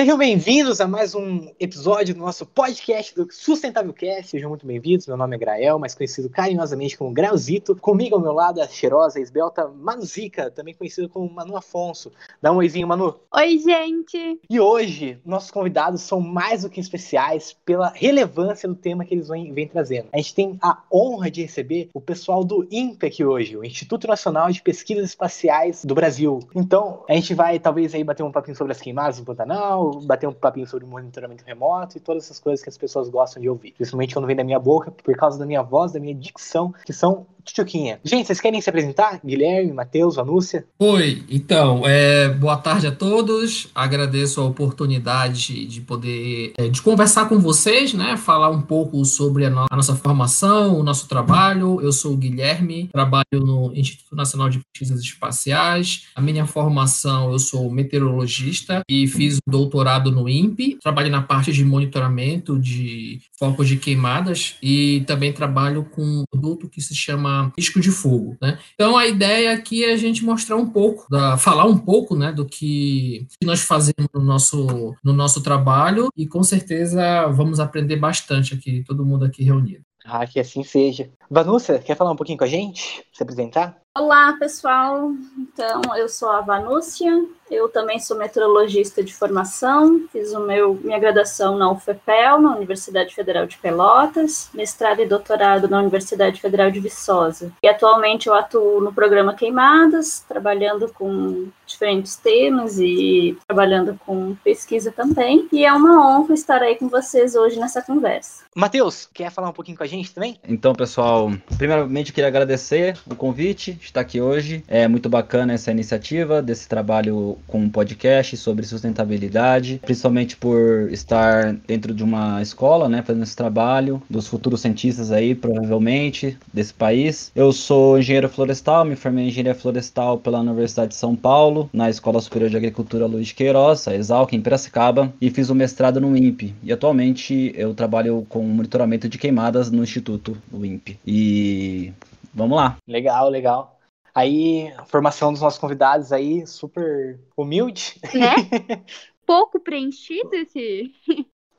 Sejam bem-vindos a mais um episódio do nosso podcast do Sustentável Cast. Sejam muito bem-vindos. Meu nome é Grael, mais conhecido carinhosamente como Grauzito. Comigo ao meu lado a cheirosa, esbelta Manuzica, também conhecido como Manu Afonso. Dá um oizinho, Manu. Oi, gente. E hoje, nossos convidados são mais do que especiais pela relevância do tema que eles vêm, vêm trazendo. A gente tem a honra de receber o pessoal do INPE aqui hoje, o Instituto Nacional de Pesquisas Espaciais do Brasil. Então, a gente vai talvez aí bater um papinho sobre as queimadas no Pantanal, bater um papinho sobre monitoramento remoto e todas essas coisas que as pessoas gostam de ouvir. Principalmente quando vem da minha boca, por causa da minha voz, da minha dicção, que são Tchutchuquinha. Gente, vocês querem se apresentar? Guilherme, Matheus, Anúcia? Oi, então, é, boa tarde a todos. Agradeço a oportunidade de poder é, de conversar com vocês, né? Falar um pouco sobre a, no a, nossa formação, o nosso trabalho. Eu sou o Guilherme, trabalho no Instituto Nacional de Pesquisas Espaciais. A minha formação, eu sou meteorologista e fiz o doutorado no INPE. Trabalho na parte de monitoramento de focos de queimadas e também trabalho com um produto que se chama risco de fogo, né? Então a ideia aqui é a gente mostrar um pouco, da, falar um pouco, né, do que, nós fazemos no nosso no nosso trabalho e com certeza vamos aprender bastante aqui, todo mundo aqui reunido. Ah, que assim seja. Vanúcia, quer falar um pouquinho com a gente? Se apresentar? Olá, pessoal. Então, eu sou a Vanúcia, eu também sou meteorologista de formação, fiz o meu, minha graduação na UFPEL, na Universidade Federal de Pelotas, mestrado e doutorado na Universidade Federal de Viçosa. E atualmente eu atuo no programa Queimadas, trabalhando com diferentes temas e trabalhando com pesquisa também. E é uma honra estar aí com vocês hoje nessa conversa. Matheus, quer falar um pouquinho com a gente também? Então, pessoal, primeiramente queria agradecer o convite estar aqui hoje. É muito bacana essa iniciativa desse trabalho com um podcast sobre sustentabilidade, principalmente por estar dentro de uma escola, né, fazendo esse trabalho dos futuros cientistas aí, provavelmente, desse país. Eu sou engenheiro florestal, me formei em engenharia florestal pela Universidade de São Paulo, na Escola Superior de Agricultura Luiz Queiroz, a Exalc, em Piracicaba, e fiz o mestrado no INPE. E atualmente eu trabalho com monitoramento de queimadas no Instituto, o INPE. E vamos lá. Legal, legal. Aí, a formação dos nossos convidados aí, super humilde. Né? Pouco preenchido esse.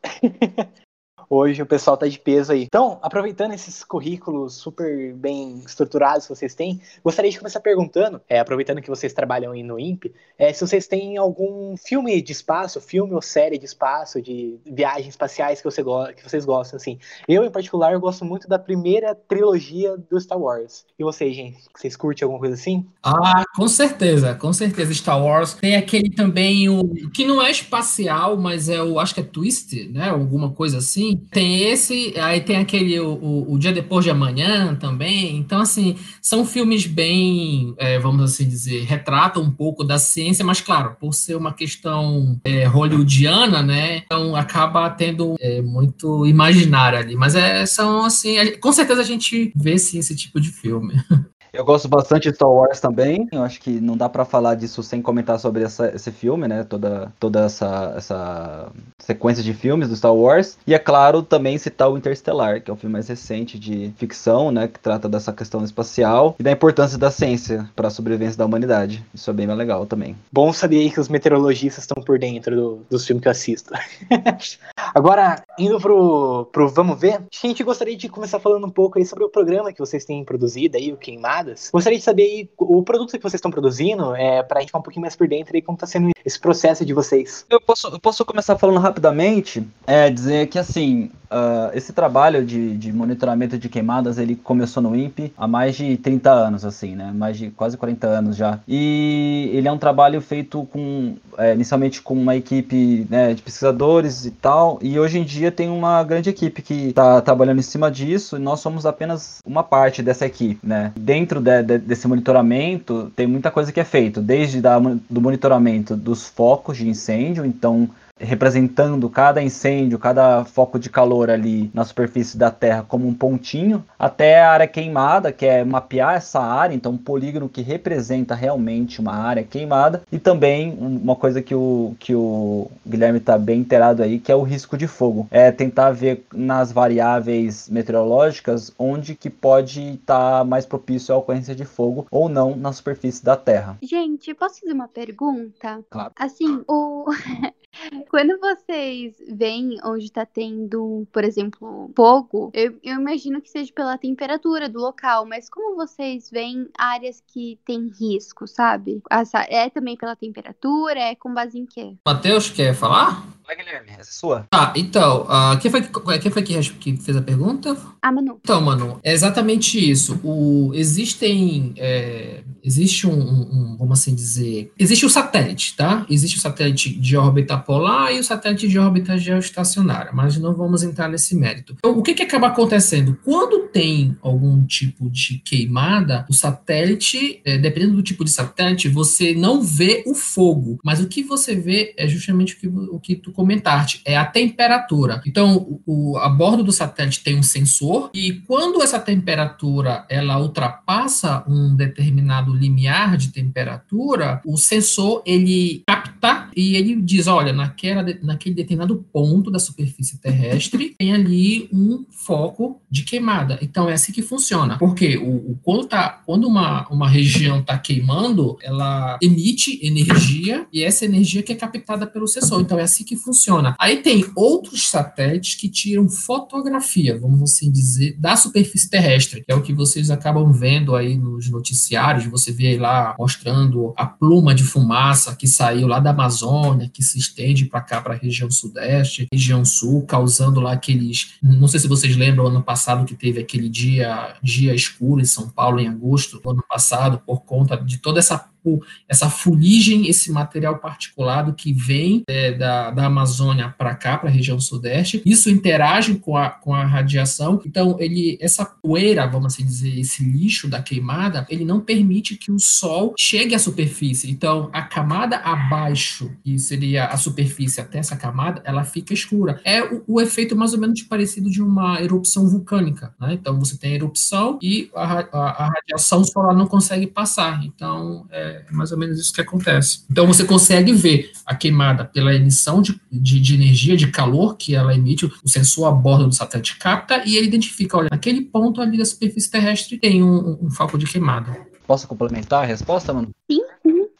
Hoje o pessoal tá de peso aí. Então, aproveitando esses currículos super bem estruturados que vocês têm, gostaria de começar perguntando, é, aproveitando que vocês trabalham aí no INPE, é, se vocês têm algum filme de espaço, filme ou série de espaço, de viagens espaciais que, você que vocês gostam, assim. Eu, em particular, gosto muito da primeira trilogia do Star Wars. E vocês, gente? Vocês curtem alguma coisa assim? Ah, com certeza, com certeza. Star Wars. Tem aquele também, o que não é espacial, mas é o, acho que é Twist, né? Alguma coisa assim tem esse, aí tem aquele o, o, o, Dia Depois de Amanhã também. Então, assim, são filmes bem, é, vamos assim dizer, retratam um pouco da ciência, mas claro, por ser uma questão é, hollywoodiana, né? Então acaba tendo é, muito imaginário ali. Mas é, são assim, com certeza a gente vê sim esse tipo de filme. Eu gosto bastante de Star Wars também. Eu acho que não dá para falar disso sem comentar sobre essa, esse filme, né? Toda, toda essa, essa sequência de filmes do Star Wars. E é claro também citar o Interstellar, que é o filme mais recente de ficção, né? Que trata dessa questão espacial e da importância da ciência para a sobrevivência da humanidade. Isso é bem legal também. Bom saber que os meteorologistas estão por dentro do, dos filmes que eu assisto. Agora, indo pro, pro Vamos Ver, a gente gostaria de começar falando um pouco aí sobre o programa que vocês têm produzido aí, o Queimar Gostaria de saber aí, o produto que vocês estão produzindo, é, para a gente ficar um pouquinho mais por dentro e como está sendo esse processo de vocês. Eu posso, eu posso começar falando rapidamente, é, dizer que assim, uh, esse trabalho de, de monitoramento de queimadas, ele começou no INPE há mais de 30 anos, assim, né? Mais de quase 40 anos já. E ele é um trabalho feito com, é, inicialmente com uma equipe né, de pesquisadores e tal, e hoje em dia tem uma grande equipe que está trabalhando em cima disso, e nós somos apenas uma parte dessa equipe, né? Dentro dentro de, de, desse monitoramento tem muita coisa que é feito, desde da, do monitoramento dos focos de incêndio, então representando cada incêndio, cada foco de calor ali na superfície da Terra como um pontinho, até a área queimada, que é mapear essa área, então um polígono que representa realmente uma área queimada, e também uma coisa que o, que o Guilherme está bem inteirado aí, que é o risco de fogo. É tentar ver nas variáveis meteorológicas onde que pode estar tá mais propício à ocorrência de fogo ou não na superfície da Terra. Gente, posso fazer uma pergunta? Claro. Assim, o Quando vocês veem onde está tendo, por exemplo, fogo, eu, eu, imagino que seja pela temperatura do local, mas como vocês veem áreas que têm risco, sabe? É também pela temperatura? É com base em quê? Matheus, quer falar? Vai, Guilherme, essa é sua. Tá, então, uh, quem foi, quem foi que, que fez a pergunta? A Manu. Então, Manu, é exatamente isso. O, existem. É, existe um, um, vamos assim dizer. Existe o satélite, tá? Existe o satélite de órbita polar e o satélite de órbita geoestacionária, mas não vamos entrar nesse mérito. Então, o que, que acaba acontecendo? Quando tem algum tipo de queimada, o satélite, é, dependendo do tipo de satélite, você não vê o fogo, mas o que você vê é justamente o que, o que tu comentaste, é a temperatura. Então, o, a bordo do satélite tem um sensor e quando essa temperatura ela ultrapassa um determinado limiar de temperatura, o sensor ele capta e ele diz, olha, naquela, naquele determinado ponto da superfície terrestre tem ali um foco de queimada. Então é assim que funciona. Porque o, o quando, tá, quando uma, uma região está queimando, ela emite energia e essa energia que é captada pelo sensor. Então é assim que funciona. Aí tem outros satélites que tiram fotografia, vamos assim dizer, da superfície terrestre, que é o que vocês acabam vendo aí nos noticiários, você vê lá mostrando a pluma de fumaça que saiu lá da Amazônia, que se estende para cá, para a região sudeste, região sul, causando lá aqueles. Não sei se vocês lembram, ano passado que teve aquele dia, dia escuro em São Paulo, em agosto do ano passado, por conta de toda essa essa fuligem, esse material particulado que vem é, da, da Amazônia para cá, para a região sudeste. Isso interage com a, com a radiação. Então, ele, essa poeira, vamos assim dizer, esse lixo da queimada, ele não permite que o Sol chegue à superfície. Então, a camada abaixo, que seria a superfície até essa camada, ela fica escura. É o, o efeito mais ou menos parecido de uma erupção vulcânica. Né? Então, você tem a erupção e a, a, a radiação solar não consegue passar. Então, é, é mais ou menos isso que acontece. Então você consegue ver a queimada pela emissão de, de, de energia, de calor que ela emite, o sensor a bordo do satélite capta e ele identifica, olha, naquele ponto ali da superfície terrestre tem um, um foco de queimada. Posso complementar a resposta, mano? Sim,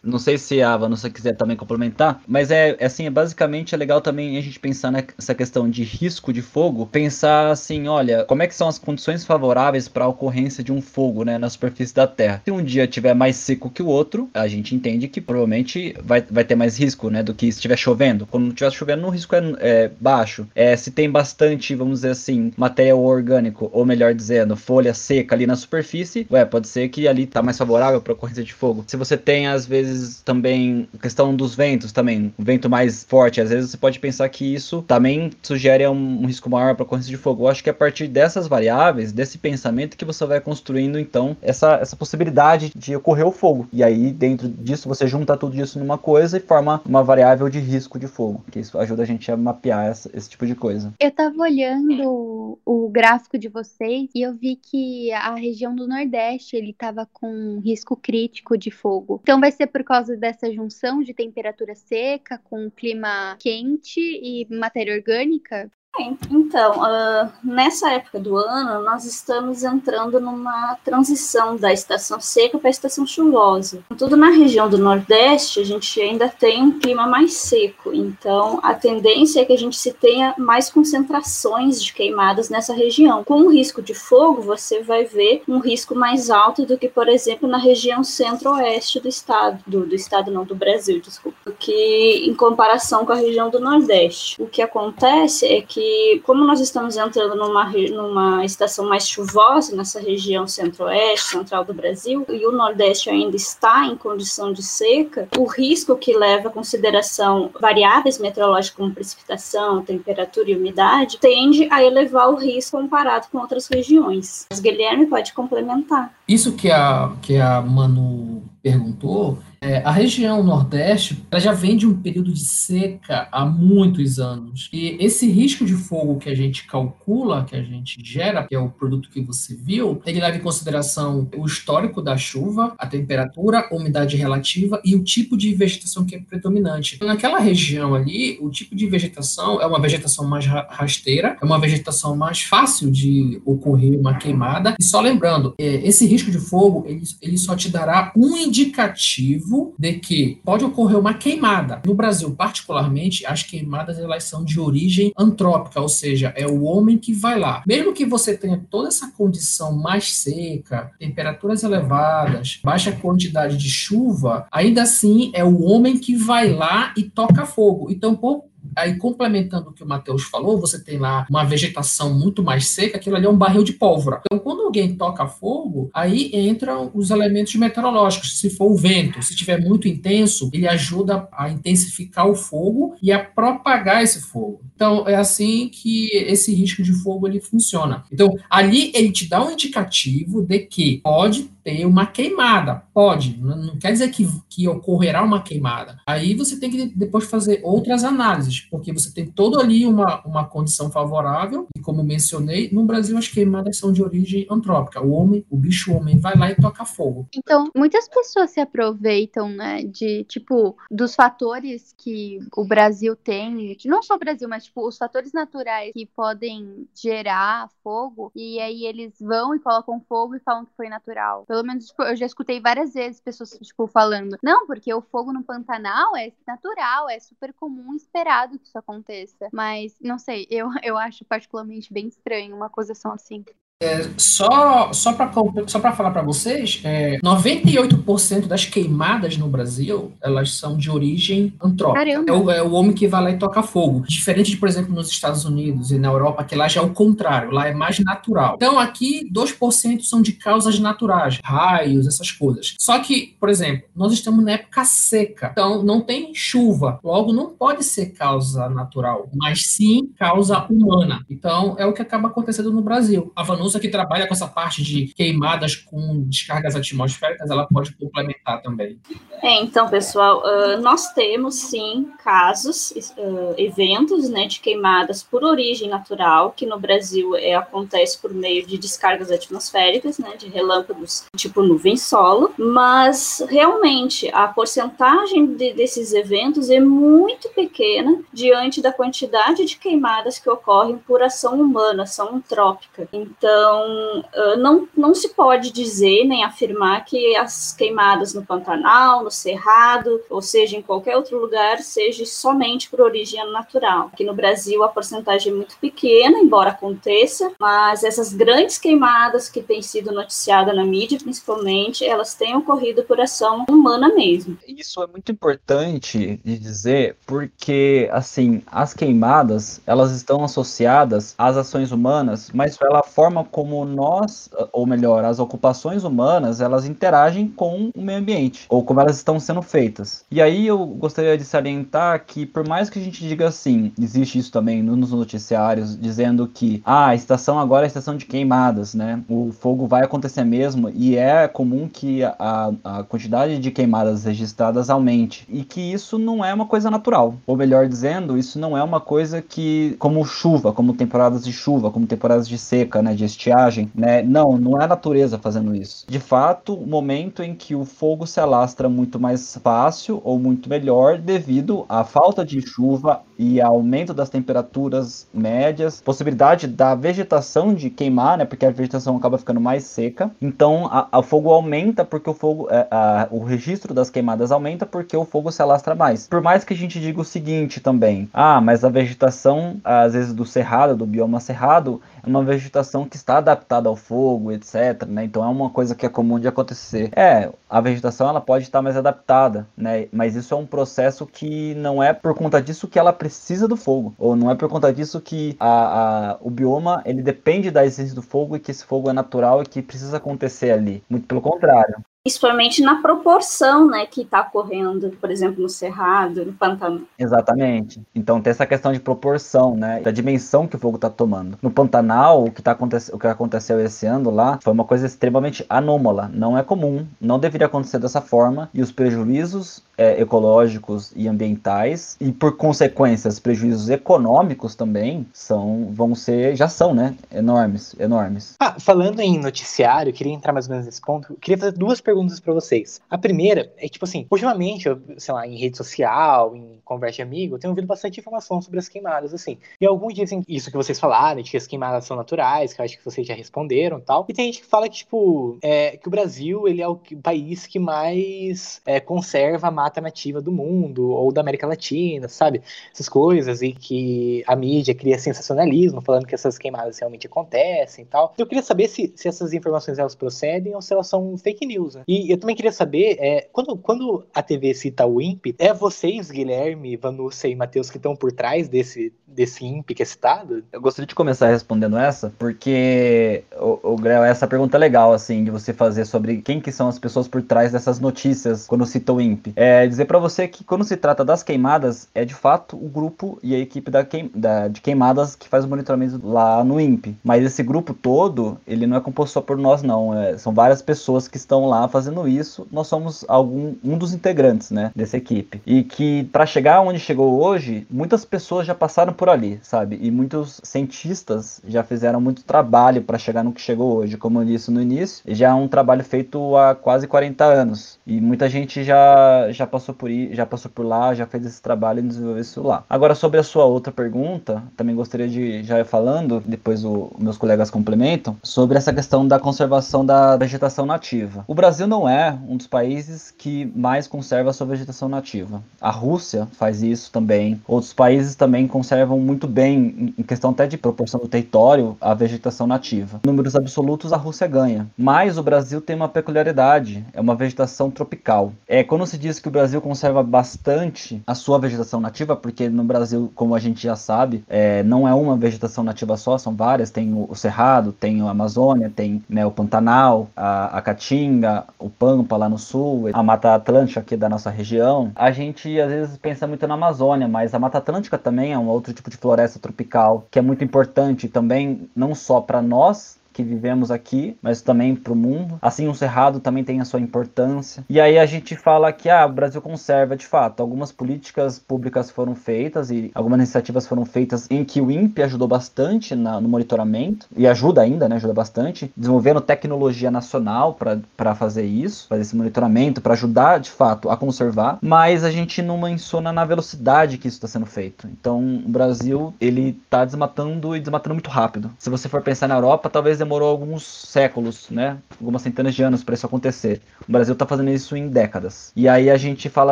não sei se a Vanessa quiser também complementar, mas é, é assim, é basicamente é legal também a gente pensar nessa questão de risco de fogo, pensar assim, olha, como é que são as condições favoráveis para a ocorrência de um fogo, né, na superfície da Terra. Se um dia tiver mais seco que o outro, a gente entende que provavelmente vai, vai ter mais risco, né, do que se estiver chovendo. Quando não estiver chovendo, o risco é, é baixo. É, se tem bastante, vamos dizer assim, material orgânico, ou melhor dizendo, folha seca ali na superfície, ué, pode ser que ali tá mais favorável para ocorrência de fogo. Se você tem às vezes vezes também questão dos ventos também, o vento mais forte, às vezes você pode pensar que isso também sugere um, um risco maior para ocorrência de fogo. Eu acho que é a partir dessas variáveis, desse pensamento que você vai construindo então essa, essa possibilidade de ocorrer o fogo. E aí dentro disso você junta tudo isso numa coisa e forma uma variável de risco de fogo, que isso ajuda a gente a mapear essa, esse tipo de coisa. Eu tava olhando o gráfico de vocês e eu vi que a região do Nordeste ele tava com risco crítico de fogo. Então vai ser por por causa dessa junção de temperatura seca com clima quente e matéria orgânica? Então, uh, nessa época do ano, nós estamos entrando numa transição da estação seca para a estação chuvosa. Tudo na região do Nordeste, a gente ainda tem um clima mais seco, então a tendência é que a gente se tenha mais concentrações de queimadas nessa região. Com o risco de fogo, você vai ver um risco mais alto do que, por exemplo, na região centro-oeste do estado, do, do estado não, do Brasil, desculpa, que em comparação com a região do Nordeste. O que acontece é que que, como nós estamos entrando numa, numa estação mais chuvosa nessa região centro-oeste, central do Brasil, e o Nordeste ainda está em condição de seca, o risco que leva a consideração variáveis meteorológicas como precipitação, temperatura e umidade, tende a elevar o risco comparado com outras regiões. Mas Guilherme pode complementar. Isso que a, que a Manu perguntou é, a região Nordeste ela já vem de um período de seca há muitos anos. E esse risco de fogo que a gente calcula, que a gente gera, que é o produto que você viu, ele leva em consideração o histórico da chuva, a temperatura, a umidade relativa e o tipo de vegetação que é predominante. Naquela região ali, o tipo de vegetação é uma vegetação mais rasteira, é uma vegetação mais fácil de ocorrer uma queimada. E só lembrando, é, esse risco de fogo, ele, ele só te dará um indicativo indicativo de que pode ocorrer uma queimada. No Brasil, particularmente, as queimadas elas são de origem antrópica, ou seja, é o homem que vai lá. Mesmo que você tenha toda essa condição mais seca, temperaturas elevadas, baixa quantidade de chuva, ainda assim é o homem que vai lá e toca fogo. Então, por Aí, complementando o que o Matheus falou, você tem lá uma vegetação muito mais seca, aquilo ali é um barril de pólvora. Então, quando alguém toca fogo, aí entram os elementos meteorológicos. Se for o vento, se tiver muito intenso, ele ajuda a intensificar o fogo e a propagar esse fogo. Então, é assim que esse risco de fogo ele funciona. Então, ali ele te dá um indicativo de que pode ter uma queimada. Pode, não quer dizer que, que ocorrerá uma queimada. Aí você tem que depois fazer outras análises, porque você tem todo ali uma, uma condição favorável, e como mencionei, no Brasil as queimadas são de origem antrópica. O homem, o bicho homem, vai lá e toca fogo. Então, muitas pessoas se aproveitam, né, de, tipo, dos fatores que o Brasil tem, não só o Brasil, mas, tipo, os fatores naturais que podem gerar fogo, e aí eles vão e colocam fogo e falam que foi natural. Pelo menos, tipo, eu já escutei várias vezes pessoas, tipo, falando, não, porque o fogo no Pantanal é natural, é super comum, esperado que isso aconteça. Mas, não sei, eu, eu acho particularmente bem estranho uma acusação assim. É, só só para só falar para vocês, é, 98% das queimadas no Brasil elas são de origem antrópica. É o, é o, homem que vai lá e toca fogo. Diferente de, por exemplo, nos Estados Unidos e na Europa, que lá já é o contrário, lá é mais natural. Então aqui, 2% são de causas naturais, raios, essas coisas. Só que, por exemplo, nós estamos na época seca, então não tem chuva, logo não pode ser causa natural, mas sim causa humana. Então é o que acaba acontecendo no Brasil. A Vanusa que trabalha com essa parte de queimadas com descargas atmosféricas, ela pode complementar também. É, então, pessoal, uh, nós temos sim casos, uh, eventos né, de queimadas por origem natural, que no Brasil é, acontece por meio de descargas atmosféricas, né, de relâmpagos tipo nuvem solo, mas realmente a porcentagem de, desses eventos é muito pequena diante da quantidade de queimadas que ocorrem por ação humana, ação antrópica. Então, então, não, não se pode dizer nem afirmar que as queimadas no Pantanal, no Cerrado, ou seja, em qualquer outro lugar, seja somente por origem natural. Aqui no Brasil, a porcentagem é muito pequena, embora aconteça, mas essas grandes queimadas que têm sido noticiadas na mídia, principalmente, elas têm ocorrido por ação humana mesmo. Isso é muito importante de dizer, porque, assim, as queimadas, elas estão associadas às ações humanas, mas pela forma como nós, ou melhor, as ocupações humanas, elas interagem com o meio ambiente, ou como elas estão sendo feitas. E aí eu gostaria de salientar que, por mais que a gente diga assim, existe isso também nos noticiários, dizendo que ah, a estação agora é a estação de queimadas, né? O fogo vai acontecer mesmo, e é comum que a, a quantidade de queimadas registradas aumente, e que isso não é uma coisa natural. Ou melhor dizendo, isso não é uma coisa que, como chuva, como temporadas de chuva, como temporadas de seca, né? De estiagem, né? Não, não é a natureza fazendo isso. De fato, o momento em que o fogo se alastra muito mais fácil ou muito melhor devido à falta de chuva e aumento das temperaturas médias, possibilidade da vegetação de queimar, né? Porque a vegetação acaba ficando mais seca. Então, o fogo aumenta porque o fogo, é, a, o registro das queimadas aumenta porque o fogo se alastra mais. Por mais que a gente diga o seguinte também, ah, mas a vegetação, às vezes do cerrado, do bioma cerrado, é uma vegetação que está adaptada ao fogo, etc. Né? Então é uma coisa que é comum de acontecer. É, a vegetação ela pode estar mais adaptada, né? Mas isso é um processo que não é por conta disso que ela precisa do fogo, ou não é por conta disso que a, a, o bioma ele depende da existência do fogo e que esse fogo é natural e que precisa acontecer ali. Muito pelo contrário principalmente na proporção, né, que está ocorrendo, por exemplo, no Cerrado, no Pantanal. Exatamente. Então tem essa questão de proporção, né, da dimensão que o fogo está tomando. No Pantanal, o que, tá o que aconteceu esse ano lá foi uma coisa extremamente anômala. Não é comum, não deveria acontecer dessa forma, e os prejuízos é, ecológicos e ambientais e por consequências prejuízos econômicos também são vão ser já são né enormes enormes. Ah, falando em noticiário queria entrar mais ou menos nesse ponto queria fazer duas perguntas para vocês. A primeira é tipo assim ultimamente eu, sei lá em rede social em conversa de amigo eu tenho ouvido bastante informação sobre as queimadas assim. E alguns dizem isso que vocês falaram de que as queimadas são naturais que eu acho que vocês já responderam tal. E tem gente que fala que tipo é, que o Brasil ele é o país que mais é, conserva a mata nativa do mundo ou da América Latina, sabe? Essas coisas e que a mídia cria sensacionalismo falando que essas queimadas realmente acontecem e tal. Eu queria saber se, se essas informações elas procedem ou se elas são fake news. Né? E eu também queria saber, é, quando, quando a TV cita o INPE, é vocês, Guilherme, Vanúcia e Matheus, que estão por trás desse, desse INPE que é citado? Eu gostaria de começar respondendo essa, porque, o, o Grel, essa pergunta é legal, assim, de você fazer sobre quem que são as pessoas por trás dessas notícias quando cita o INPE. É dizer para você que quando se trata das queimadas, é de fato o grupo e a equipe da, queim, da, de queimadas que faz o monitoramento lá no INPE. Mas esse grupo todo, ele não é composto só por nós, não. É, são várias pessoas que estão lá fazendo isso. Nós somos algum, um dos integrantes, né, dessa equipe. E que para chegar onde chegou hoje, muitas pessoas já passaram por ali, sabe? E muitos cientistas já fizeram muito trabalho para chegar no que chegou hoje. Como eu disse no início, já é um trabalho feito há quase 40 anos. E muita gente já, já passou por já passou por lá, já fez esse trabalho e desenvolveu isso lá. Agora, sobre a sua outra pergunta, também gostaria de já ir falando, depois o, meus colegas complementam, sobre essa questão da conservação da vegetação nativa. O Brasil não é um dos países que mais conserva a sua vegetação nativa. A Rússia faz isso também. Outros países também conservam muito bem, em questão até de proporção do território, a vegetação nativa. Números absolutos, a Rússia ganha. Mas o Brasil tem uma peculiaridade, é uma vegetação tropical. É quando se diz que o Brasil conserva bastante a sua vegetação nativa, porque no Brasil, como a gente já sabe, é, não é uma vegetação nativa só, são várias. Tem o, Cerrado, tem a Amazônia, tem né, o Pantanal, a, a Caatinga, o Pampa lá no sul, a Mata Atlântica aqui da nossa região. A gente às vezes pensa muito na Amazônia, mas a Mata Atlântica também é um outro tipo de floresta tropical que é muito importante também, não só para nós que vivemos aqui, mas também para o mundo. Assim, o Cerrado também tem a sua importância. E aí a gente fala que ah, o Brasil conserva de fato. Algumas políticas públicas foram feitas e algumas iniciativas foram feitas em que o INPE ajudou bastante na, no monitoramento e ajuda ainda, né? Ajuda bastante, desenvolvendo tecnologia nacional para fazer isso, fazer esse monitoramento, para ajudar de fato a conservar. Mas a gente não menciona na velocidade que isso está sendo feito. Então, o Brasil ele está desmatando e desmatando muito rápido. Se você for pensar na Europa, talvez demorou alguns séculos, né? Algumas centenas de anos para isso acontecer. O Brasil está fazendo isso em décadas. E aí a gente fala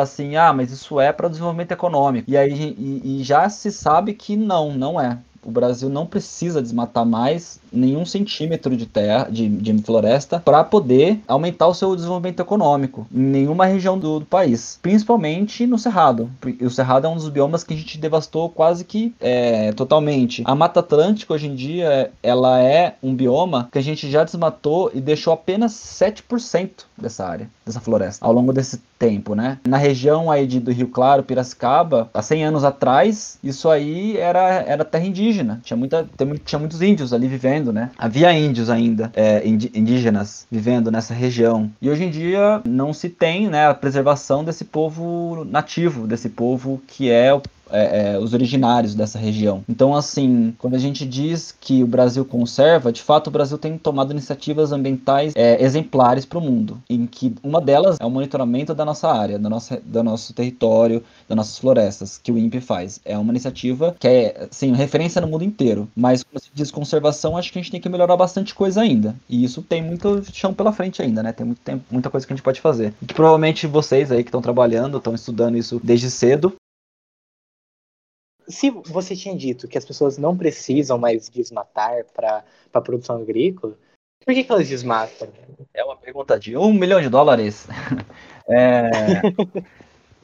assim, ah, mas isso é para desenvolvimento econômico. E aí e, e já se sabe que não, não é. O Brasil não precisa desmatar mais nenhum centímetro de terra, de, de floresta, para poder aumentar o seu desenvolvimento econômico em nenhuma região do, do, país, principalmente no Cerrado. O Cerrado é um dos biomas que a gente devastou quase que é, totalmente. A Mata Atlântica hoje em dia ela é um bioma que a gente já desmatou e deixou apenas 7% dessa área, dessa floresta, ao longo desse tempo, né? Na região aí de, do Rio Claro, Piracicaba, há 100 anos atrás, isso aí era, era terra indígena. Tinha, muita, tinha muitos índios ali vivendo vivendo, né? Havia índios ainda, é, indígenas, vivendo nessa região. E hoje em dia não se tem né, a preservação desse povo nativo, desse povo que é é, é, os originários dessa região. Então, assim, quando a gente diz que o Brasil conserva, de fato o Brasil tem tomado iniciativas ambientais é, exemplares para o mundo, em que uma delas é o monitoramento da nossa área, da nossa, do nosso território, das nossas florestas, que o INPE faz. É uma iniciativa que é, assim, referência no mundo inteiro. Mas quando se diz conservação, acho que a gente tem que melhorar bastante coisa ainda. E isso tem muito chão pela frente ainda, né? Tem muito tempo, muita coisa que a gente pode fazer. E que provavelmente vocês aí que estão trabalhando, estão estudando isso desde cedo, se você tinha dito que as pessoas não precisam mais desmatar para a produção agrícola, por que, que elas desmatam? É uma pergunta de um milhão de dólares. é...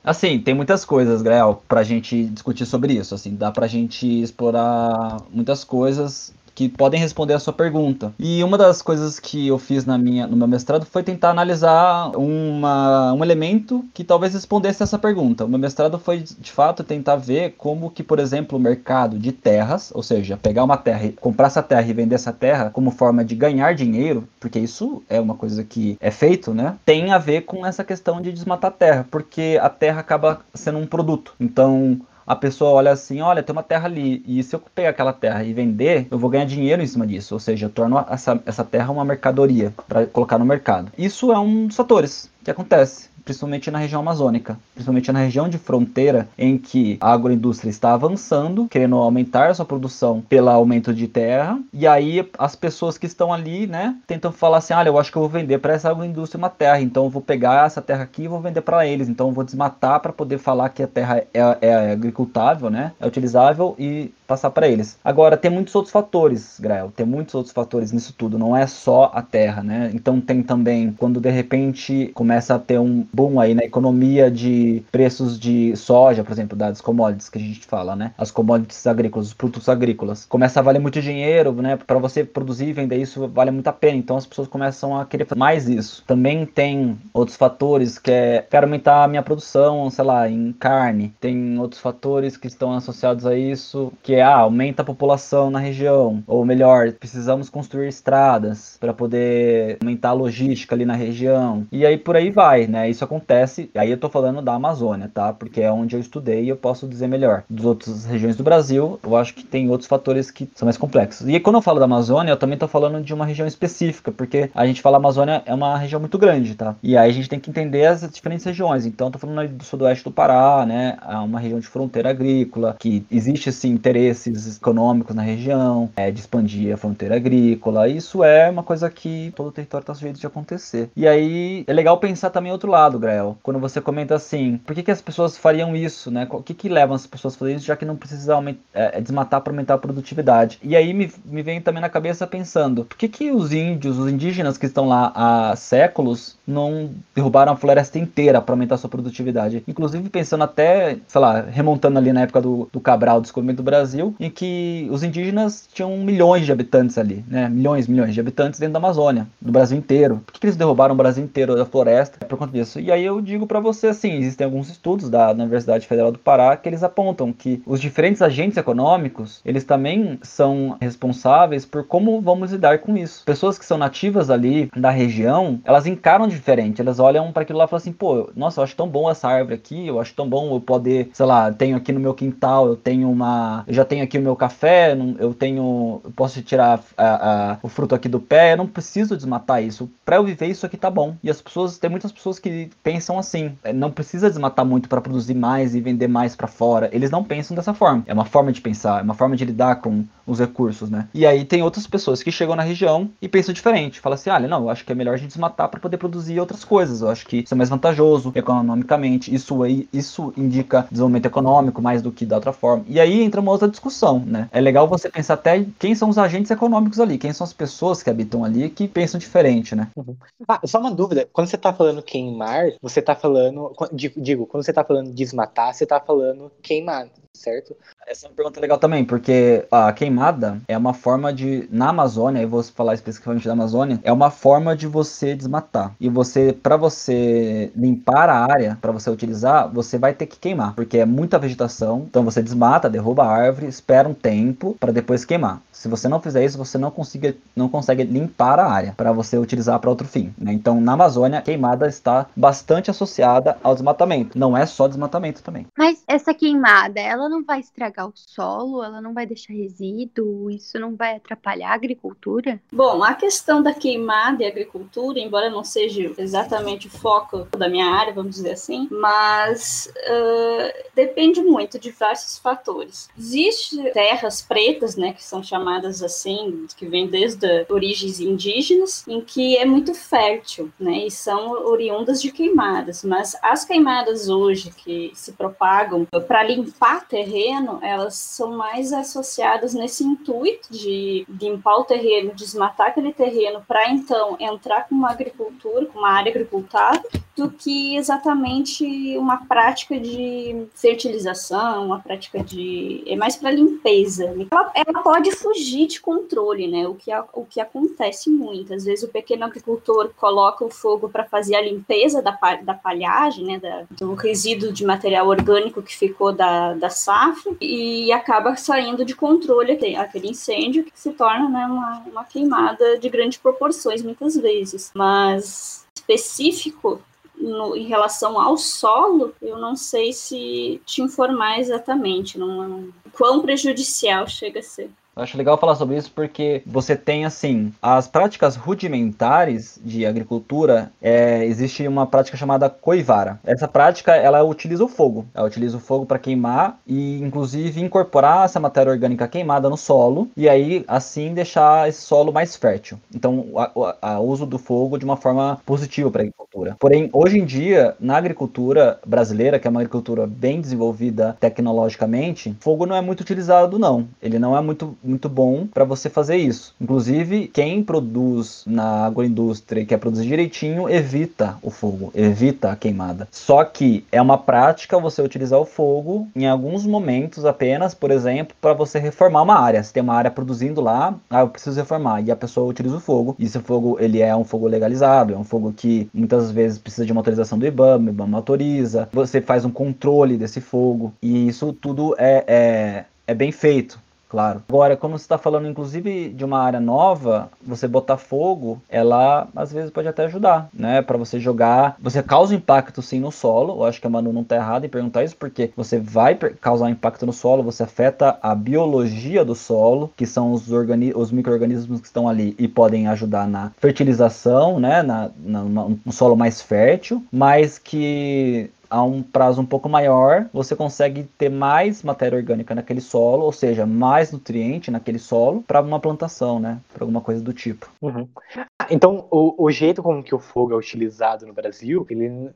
Assim, tem muitas coisas, Gael, para a gente discutir sobre isso. Assim, dá para a gente explorar muitas coisas que podem responder a sua pergunta. E uma das coisas que eu fiz na minha, no meu mestrado foi tentar analisar uma, um elemento que talvez respondesse essa pergunta. O meu mestrado foi, de fato, tentar ver como que, por exemplo, o mercado de terras, ou seja, pegar uma terra, comprar essa terra e vender essa terra como forma de ganhar dinheiro, porque isso é uma coisa que é feito, né? Tem a ver com essa questão de desmatar a terra, porque a terra acaba sendo um produto. Então, a pessoa olha assim, olha, tem uma terra ali, e se eu pegar aquela terra e vender, eu vou ganhar dinheiro em cima disso, ou seja, eu torno essa, essa terra uma mercadoria para colocar no mercado. Isso é um dos fatores que acontece principalmente na região amazônica, principalmente na região de fronteira, em que a agroindústria está avançando, querendo aumentar sua produção pelo aumento de terra, e aí as pessoas que estão ali, né, tentam falar assim, olha, eu acho que eu vou vender para essa agroindústria uma terra, então eu vou pegar essa terra aqui e vou vender para eles, então eu vou desmatar para poder falar que a terra é, é agricultável, né, é utilizável e passar para eles. Agora, tem muitos outros fatores, Grael, tem muitos outros fatores nisso tudo, não é só a terra, né? Então tem também, quando de repente começa a ter um boom aí na economia de preços de soja, por exemplo, das commodities que a gente fala, né? As commodities agrícolas, os produtos agrícolas. Começa a valer muito dinheiro, né? Para você produzir e vender isso vale muito a pena, então as pessoas começam a querer mais isso. Também tem outros fatores que é, quero aumentar a minha produção, sei lá, em carne. Tem outros fatores que estão associados a isso, que é, ah, aumenta a população na região, ou melhor, precisamos construir estradas para poder aumentar a logística ali na região. E aí por aí vai, né? Isso acontece, aí eu tô falando da Amazônia, tá? Porque é onde eu estudei e eu posso dizer melhor. Dos outras regiões do Brasil, eu acho que tem outros fatores que são mais complexos. E quando eu falo da Amazônia, eu também tô falando de uma região específica, porque a gente fala Amazônia é uma região muito grande, tá? E aí a gente tem que entender as diferentes regiões. Então, eu tô falando do sudoeste do Pará, né? É uma região de fronteira agrícola, que existe esse interesse interesses econômicos na região, é, de expandir a fronteira agrícola. Isso é uma coisa que todo o território está sujeito de acontecer. E aí é legal pensar também outro lado, Grael. Quando você comenta assim, por que, que as pessoas fariam isso, né? O que, que leva as pessoas a fazer isso, já que não precisa aumentar, é, é, desmatar para aumentar a produtividade? E aí me, me vem também na cabeça pensando, por que, que os índios, os indígenas que estão lá há séculos, não derrubaram a floresta inteira para aumentar a sua produtividade? Inclusive pensando até, sei lá, remontando ali na época do, do Cabral, do descobrimento do Brasil, Brasil, em que os indígenas tinham milhões de habitantes ali, né? Milhões, milhões de habitantes dentro da Amazônia, do Brasil inteiro. Por que, que eles derrubaram o Brasil inteiro da floresta por conta disso? E aí eu digo para você assim, existem alguns estudos da Universidade Federal do Pará que eles apontam que os diferentes agentes econômicos, eles também são responsáveis por como vamos lidar com isso. Pessoas que são nativas ali da região, elas encaram diferente, elas olham para aquilo lá e falam assim, pô, nossa, eu acho tão bom essa árvore aqui, eu acho tão bom eu poder, sei lá, tenho aqui no meu quintal, eu tenho uma, eu já tenho aqui o meu café, eu tenho, eu posso tirar a, a, o fruto aqui do pé, eu não preciso desmatar isso. Para eu viver isso aqui tá bom. E as pessoas, tem muitas pessoas que pensam assim, é, não precisa desmatar muito para produzir mais e vender mais para fora. Eles não pensam dessa forma. É uma forma de pensar, é uma forma de lidar com os recursos, né? E aí tem outras pessoas que chegam na região e pensam diferente. Fala assim, olha, não, eu acho que é melhor a gente desmatar para poder produzir outras coisas. Eu acho que isso é mais vantajoso economicamente. Isso aí, isso indica desenvolvimento econômico mais do que da outra forma. E aí entra uma outra discussão, né? É legal você pensar até quem são os agentes econômicos ali, quem são as pessoas que habitam ali que pensam diferente, né? Uhum. Ah, só uma dúvida. Quando você tá falando queimar, você tá falando. Digo, quando você tá falando desmatar, você tá falando queimar certo? Essa é uma pergunta legal também, porque a queimada é uma forma de, na Amazônia, eu vou falar especificamente da Amazônia, é uma forma de você desmatar. E você, para você limpar a área, para você utilizar, você vai ter que queimar, porque é muita vegetação. Então você desmata, derruba a árvore, espera um tempo para depois queimar. Se você não fizer isso, você não, consiga, não consegue limpar a área para você utilizar para outro fim. Né? Então, na Amazônia, queimada está bastante associada ao desmatamento. Não é só desmatamento também. Mas essa queimada, ela não vai estragar o solo, ela não vai deixar resíduo, isso não vai atrapalhar a agricultura? Bom, a questão da queimada e agricultura, embora não seja exatamente o foco da minha área, vamos dizer assim, mas uh, depende muito de diversos fatores. Existem terras pretas, né, que são chamadas chamadas assim, que vêm desde origens indígenas, em que é muito fértil, né? E são oriundas de queimadas. Mas as queimadas hoje que se propagam para limpar terreno, elas são mais associadas nesse intuito de limpar o terreno, desmatar aquele terreno para então entrar com uma agricultura, com uma área agricultável, do que exatamente uma prática de fertilização, uma prática de. é mais para limpeza. Ela, ela, pode fugir de controle, né? O que, o que acontece muitas vezes o pequeno agricultor coloca o fogo para fazer a limpeza da, da palhagem, né? Da, do resíduo de material orgânico que ficou da, da safra e acaba saindo de controle aquele incêndio que se torna né, uma, uma queimada de grandes proporções muitas vezes. Mas específico no, em relação ao solo, eu não sei se te informar exatamente, não, não, quão prejudicial chega a ser. Eu acho legal falar sobre isso porque você tem, assim, as práticas rudimentares de agricultura, é, existe uma prática chamada coivara. Essa prática, ela utiliza o fogo. Ela utiliza o fogo para queimar e, inclusive, incorporar essa matéria orgânica queimada no solo e aí, assim, deixar esse solo mais fértil. Então, o uso do fogo de uma forma positiva para a agricultura. Porém, hoje em dia, na agricultura brasileira, que é uma agricultura bem desenvolvida tecnologicamente, fogo não é muito utilizado, não. Ele não é muito muito bom para você fazer isso. Inclusive, quem produz na agroindústria e quer produzir direitinho, evita o fogo, evita a queimada. Só que é uma prática você utilizar o fogo em alguns momentos apenas, por exemplo, para você reformar uma área. Se tem uma área produzindo lá, ah, eu preciso reformar, e a pessoa utiliza o fogo. E esse fogo, ele é um fogo legalizado, é um fogo que muitas vezes precisa de uma autorização do IBAMA, o IBAMA autoriza, você faz um controle desse fogo, e isso tudo é, é, é bem feito claro. Agora, quando você está falando, inclusive, de uma área nova, você botar fogo, ela às vezes pode até ajudar, né? Para você jogar, você causa impacto sim no solo. Eu acho que a Manu não está errada em perguntar isso, porque você vai causar impacto no solo, você afeta a biologia do solo, que são os, organi os micro-organismos que estão ali e podem ajudar na fertilização, né? Na, na, no solo mais fértil, mas que a um prazo um pouco maior, você consegue ter mais matéria orgânica naquele solo, ou seja, mais nutriente naquele solo para uma plantação, né? Para alguma coisa do tipo. Uhum. Então, o, o, jeito como que o fogo é utilizado no Brasil, ele,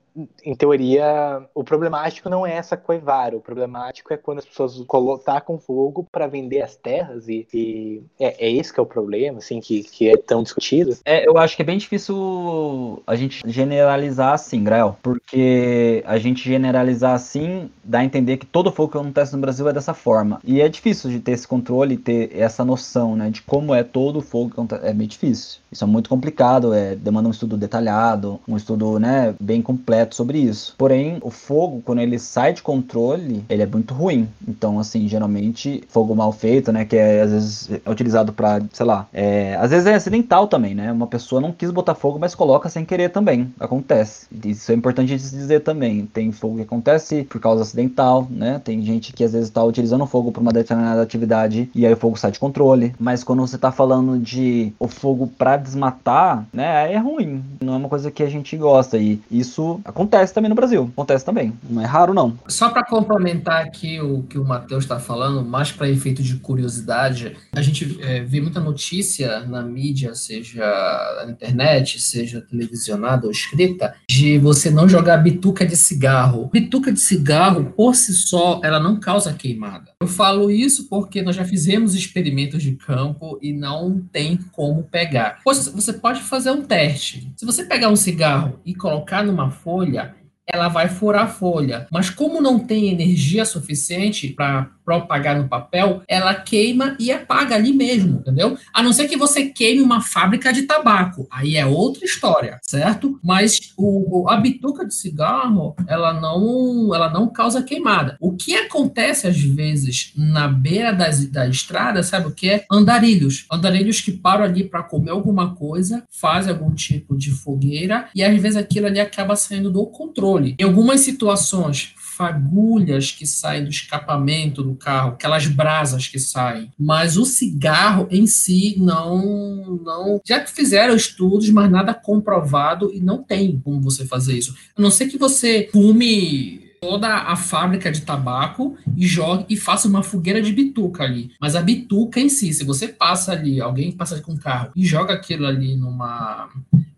em teoria, o problemático não é essa coivara, o problemático é quando as pessoas tacam fogo para vender as terras e, e é, é, esse que é o problema, assim, que, que é tão discutido. É, eu acho que é bem difícil a gente generalizar assim, Grael, porque a gente generalizar assim dá a entender que todo fogo que acontece no Brasil é dessa forma. E é difícil de ter esse controle, ter essa noção, né, de como é todo fogo que acontece. É bem difícil. Isso é muito complicado, é, demanda um estudo detalhado, um estudo né, bem completo sobre isso. Porém, o fogo, quando ele sai de controle, ele é muito ruim. Então, assim, geralmente, fogo mal feito, né, que é às vezes é utilizado para, sei lá, é, às vezes é acidental também, né? Uma pessoa não quis botar fogo, mas coloca sem querer também. Acontece. Isso é importante dizer também. Tem fogo que acontece por causa acidental, né? Tem gente que às vezes está utilizando fogo para uma determinada atividade e aí o fogo sai de controle. Mas quando você está falando de o fogo para desmatar, né, é ruim. Não é uma coisa que a gente gosta. E isso acontece também no Brasil. Acontece também. Não é raro, não. Só para complementar aqui o que o Matheus está falando, mais para efeito de curiosidade, a gente é, vê muita notícia na mídia, seja na internet, seja televisionada ou escrita, de você não jogar bituca de cigarro. Bituca de cigarro, por si só, ela não causa queimada. Eu falo isso porque nós já fizemos experimentos de campo e não tem como pegar você pode fazer um teste. Se você pegar um cigarro e colocar numa folha, ela vai furar a folha. Mas como não tem energia suficiente para propagar no papel, ela queima e apaga ali mesmo, entendeu? A não ser que você queime uma fábrica de tabaco, aí é outra história, certo? Mas o, a bituca de cigarro, ela não, ela não causa queimada. O que acontece às vezes na beira das, da estrada, sabe o que é? Andarilhos. Andarilhos que param ali para comer alguma coisa, fazem algum tipo de fogueira e às vezes aquilo ali acaba saindo do controle. Em algumas situações, fagulhas que saem do escapamento do carro, aquelas brasas que saem. Mas o cigarro em si não, não. Já que fizeram estudos, mas nada comprovado e não tem como você fazer isso. A não ser que você fume toda a fábrica de tabaco e jogue e faça uma fogueira de bituca ali. Mas a bituca em si, se você passa ali, alguém passa com um carro e joga aquilo ali numa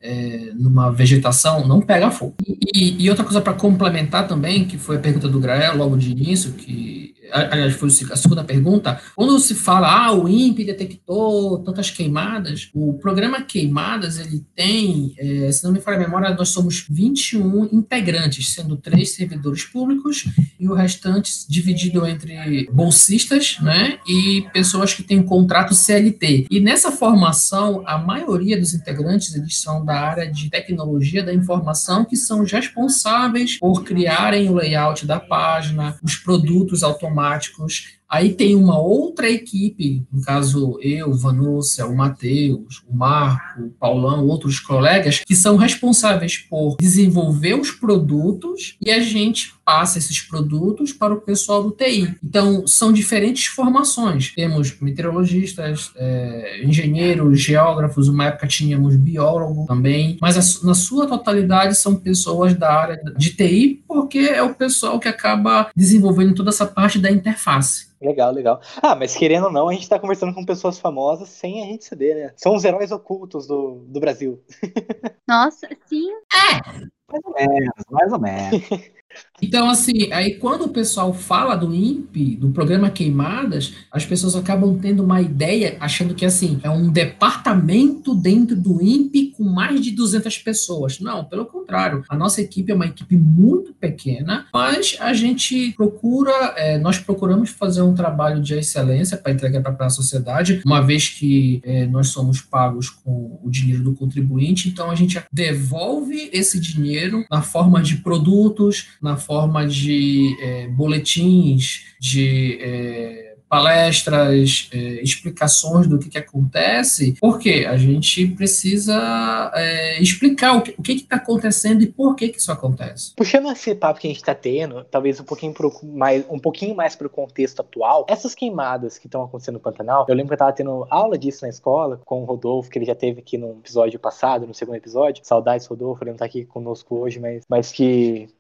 é, numa vegetação, não pega fogo. E, e outra coisa para complementar também, que foi a pergunta do Grael logo de início, que aliás, foi a segunda pergunta, quando se fala, ah, o INPE detectou tantas queimadas, o programa Queimadas, ele tem, é, se não me falha a memória, nós somos 21 integrantes, sendo três servidores públicos e o restante dividido entre bolsistas, né, e pessoas que têm contrato CLT. E nessa formação, a maioria dos integrantes, eles são da área de tecnologia da informação, que são responsáveis por criarem o layout da página, os produtos automáticos, automáticos. Aí tem uma outra equipe, no caso eu, Vanúcia, o Matheus, o Marco, o Paulão, outros colegas, que são responsáveis por desenvolver os produtos e a gente passa esses produtos para o pessoal do TI. Então, são diferentes formações. Temos meteorologistas, é, engenheiros, geógrafos, uma época tínhamos biólogo também, mas a, na sua totalidade são pessoas da área de TI, porque é o pessoal que acaba desenvolvendo toda essa parte da interface. Legal, legal. Ah, mas querendo ou não, a gente tá conversando com pessoas famosas sem a gente saber, né? São os heróis ocultos do, do Brasil. Nossa, sim. É. Mais ou menos, mais ou menos. Então, assim, aí quando o pessoal fala do INPE, do programa Queimadas, as pessoas acabam tendo uma ideia, achando que, assim, é um departamento dentro do INPE com mais de 200 pessoas. Não, pelo contrário. A nossa equipe é uma equipe muito pequena, mas a gente procura, é, nós procuramos fazer um trabalho de excelência para entregar para a sociedade, uma vez que é, nós somos pagos com o dinheiro do contribuinte, então a gente devolve esse dinheiro na forma de produtos, na forma de é, boletins, de é, palestras, é, explicações do que, que acontece, porque a gente precisa é, explicar o que está acontecendo e por que, que isso acontece. Puxando esse papo que a gente está tendo, talvez um pouquinho, pro, mais, um pouquinho mais para o contexto atual, essas queimadas que estão acontecendo no Pantanal, eu lembro que eu estava tendo aula disso na escola com o Rodolfo, que ele já teve aqui no episódio passado, no segundo episódio. Saudades, Rodolfo, ele não está aqui conosco hoje, mas, mas que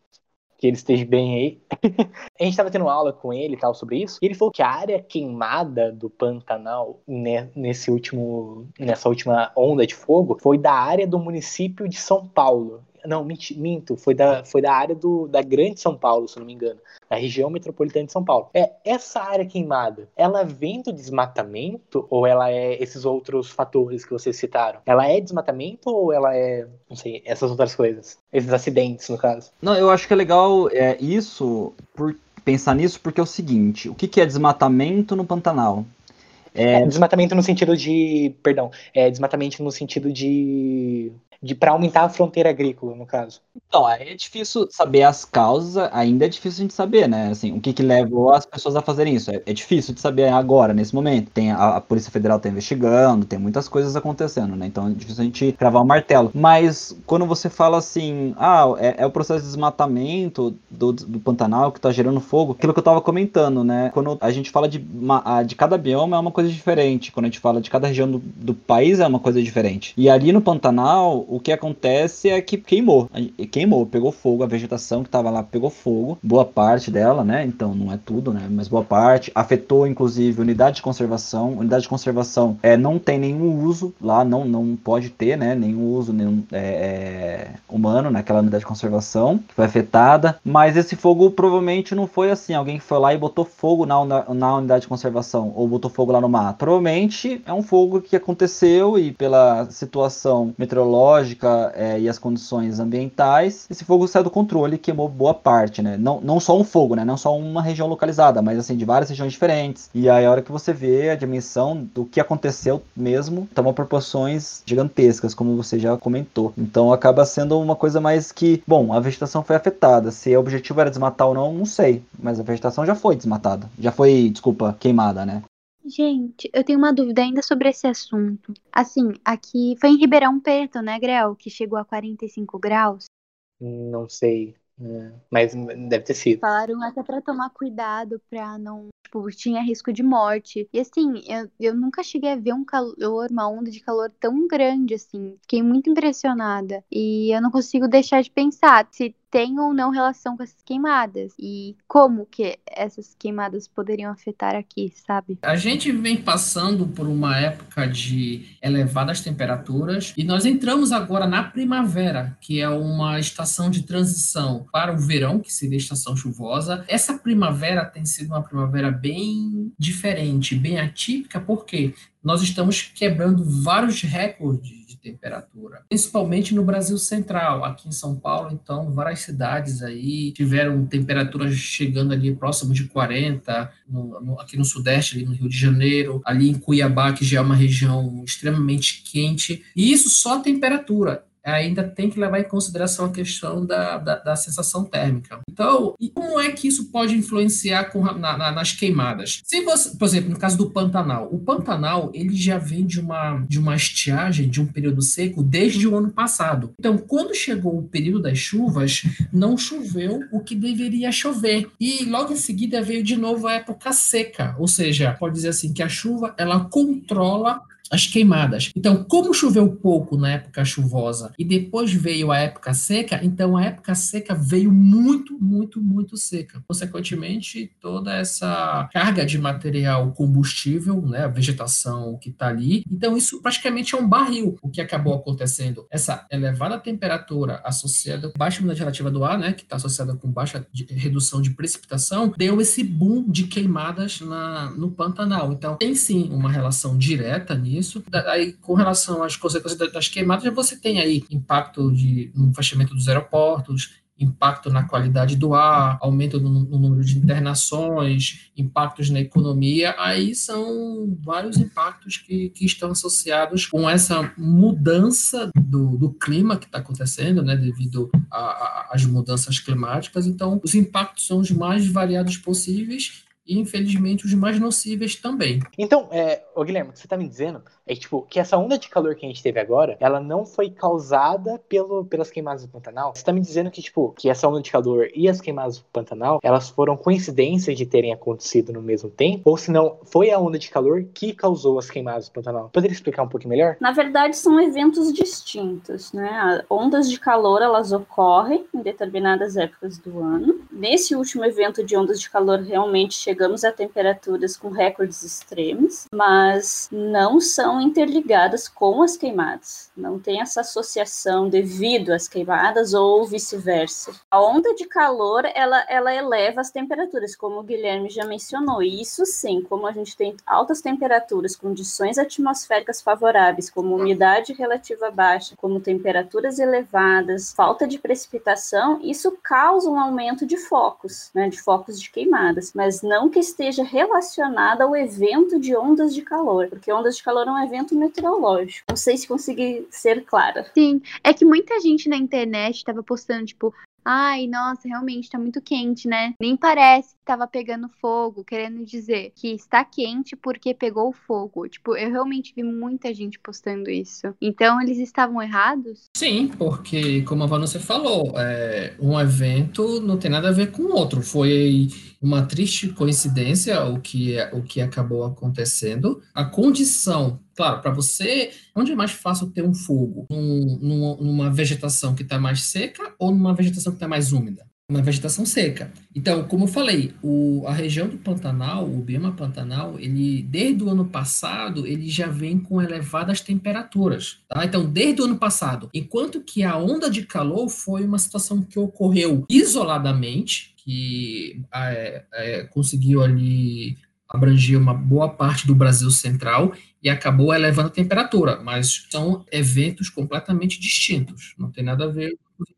que ele esteja bem aí. a gente estava tendo aula com ele e tal sobre isso. E ele falou que a área queimada do Pantanal né, nesse último, nessa última onda de fogo foi da área do município de São Paulo. Não, minto, foi da, foi da área do, da Grande São Paulo, se não me engano. Da região metropolitana de São Paulo. É, essa área queimada, ela vem do desmatamento ou ela é esses outros fatores que vocês citaram? Ela é desmatamento ou ela é, não sei, essas outras coisas? Esses acidentes, no caso? Não, eu acho que é legal é, isso, por pensar nisso, porque é o seguinte, o que, que é desmatamento no Pantanal? É... é... desmatamento no sentido de. Perdão. É desmatamento no sentido de de para aumentar a fronteira agrícola, no caso. Então, é difícil saber as causas, ainda é difícil a gente saber, né? Assim, o que, que levou as pessoas a fazerem isso. É, é difícil de saber agora, nesse momento. Tem a, a Polícia Federal está investigando, tem muitas coisas acontecendo, né? Então é difícil a gente cravar o um martelo. Mas quando você fala assim, ah, é, é o processo de desmatamento do, do Pantanal que está gerando fogo, aquilo que eu estava comentando, né? Quando a gente fala de, de cada bioma é uma coisa diferente. Quando a gente fala de cada região do, do país é uma coisa diferente. E ali no Pantanal, o que acontece é que queimou. Queimou, pegou fogo, a vegetação que estava lá pegou fogo, boa parte dela, né? Então não é tudo, né? Mas boa parte. Afetou, inclusive, unidade de conservação. Unidade de conservação é, não tem nenhum uso lá, não, não pode ter, né? Nenhum uso nenhum, é, é, humano naquela unidade de conservação que foi afetada. Mas esse fogo provavelmente não foi assim. Alguém foi lá e botou fogo na, na unidade de conservação ou botou fogo lá no mato. Provavelmente é um fogo que aconteceu e pela situação meteorológica é, e as condições ambientais, esse fogo saiu do controle e queimou boa parte, né? Não, não só um fogo, né? Não só uma região localizada, mas assim, de várias regiões diferentes. E aí a hora que você vê a dimensão do que aconteceu mesmo, tomou proporções gigantescas, como você já comentou. Então acaba sendo uma coisa mais que, bom, a vegetação foi afetada. Se o objetivo era desmatar ou não, não sei. Mas a vegetação já foi desmatada. Já foi, desculpa, queimada, né? Gente, eu tenho uma dúvida ainda sobre esse assunto. Assim, aqui foi em Ribeirão Preto, né, Grel, que chegou a 45 graus. Não sei, é, mas deve ter sido. Falaram até para tomar cuidado para não, tipo, tinha risco de morte. E assim, eu, eu nunca cheguei a ver um calor, uma onda de calor tão grande assim. Fiquei muito impressionada. E eu não consigo deixar de pensar se tem ou não relação com essas queimadas e como que essas queimadas poderiam afetar aqui, sabe? A gente vem passando por uma época de elevadas temperaturas e nós entramos agora na primavera, que é uma estação de transição para o verão, que seria a estação chuvosa. Essa primavera tem sido uma primavera bem diferente, bem atípica, porque nós estamos quebrando vários recordes temperatura, principalmente no Brasil Central, aqui em São Paulo, então, várias cidades aí tiveram temperaturas chegando ali próximo de 40, no, no, aqui no Sudeste, ali no Rio de Janeiro, ali em Cuiabá, que já é uma região extremamente quente, e isso só temperatura ainda tem que levar em consideração a questão da, da, da sensação térmica. Então, como é que isso pode influenciar com, na, na, nas queimadas? Se você, por exemplo, no caso do Pantanal, o Pantanal ele já vem de uma, de uma estiagem, de um período seco, desde o ano passado. Então, quando chegou o período das chuvas, não choveu o que deveria chover. E logo em seguida veio de novo a época seca, ou seja, pode dizer assim que a chuva ela controla as queimadas. Então, como choveu pouco na época chuvosa e depois veio a época seca, então a época seca veio muito, muito, muito seca. Consequentemente, toda essa carga de material combustível, né, a vegetação que está ali, então isso praticamente é um barril. O que acabou acontecendo? Essa elevada temperatura associada com baixa umidade relativa do ar, né, que está associada com baixa de, redução de precipitação, deu esse boom de queimadas na, no Pantanal. Então, tem sim uma relação direta nisso isso. Aí, com relação às consequências das queimadas, você tem aí impacto de, no fechamento dos aeroportos, impacto na qualidade do ar, aumento no, no, número de internações, impactos na economia, aí são vários impactos que, que estão associados com essa mudança do, do clima que está acontecendo, né, devido às mudanças climáticas. Então, os impactos são os mais variados possíveis e infelizmente os mais nocíveis também. Então, é, ô Guilherme, o que você está me dizendo é tipo, que essa onda de calor que a gente teve agora, ela não foi causada pelo, pelas queimadas do Pantanal. Você está me dizendo que, tipo, que essa onda de calor e as queimadas do Pantanal, elas foram coincidências de terem acontecido no mesmo tempo? Ou se não, foi a onda de calor que causou as queimadas do Pantanal? Poderia explicar um pouquinho melhor? Na verdade, são eventos distintos, né? Ondas de calor, elas ocorrem em determinadas épocas do ano. Nesse último evento de ondas de calor, realmente chegamos a temperaturas com recordes extremos, mas não são interligadas com as queimadas. Não tem essa associação devido às queimadas ou vice-versa. A onda de calor, ela, ela eleva as temperaturas, como o Guilherme já mencionou. Isso sim, como a gente tem altas temperaturas, condições atmosféricas favoráveis, como umidade relativa baixa, como temperaturas elevadas, falta de precipitação, isso causa um aumento de focos, né, de focos de queimadas, mas não que esteja relacionada ao evento de ondas de calor, porque ondas de calor é um evento meteorológico. Não sei se consegui ser clara. Sim, é que muita gente na internet estava postando, tipo, Ai, nossa, realmente tá muito quente, né? Nem parece que tava pegando fogo, querendo dizer que está quente porque pegou fogo. Tipo, eu realmente vi muita gente postando isso. Então, eles estavam errados? Sim, porque, como a Vanessa falou, é, um evento não tem nada a ver com o outro. Foi uma triste coincidência o que, o que acabou acontecendo. A condição Claro, para você, onde é mais fácil ter um fogo? Num, numa vegetação que está mais seca ou numa vegetação que está mais úmida? Uma vegetação seca. Então, como eu falei, o, a região do Pantanal, o bioma Pantanal, ele desde o ano passado ele já vem com elevadas temperaturas. Tá? Então, desde o ano passado, enquanto que a onda de calor foi uma situação que ocorreu isoladamente, que é, é, conseguiu ali abranger uma boa parte do Brasil central e acabou elevando a temperatura, mas são eventos completamente distintos, não tem nada a ver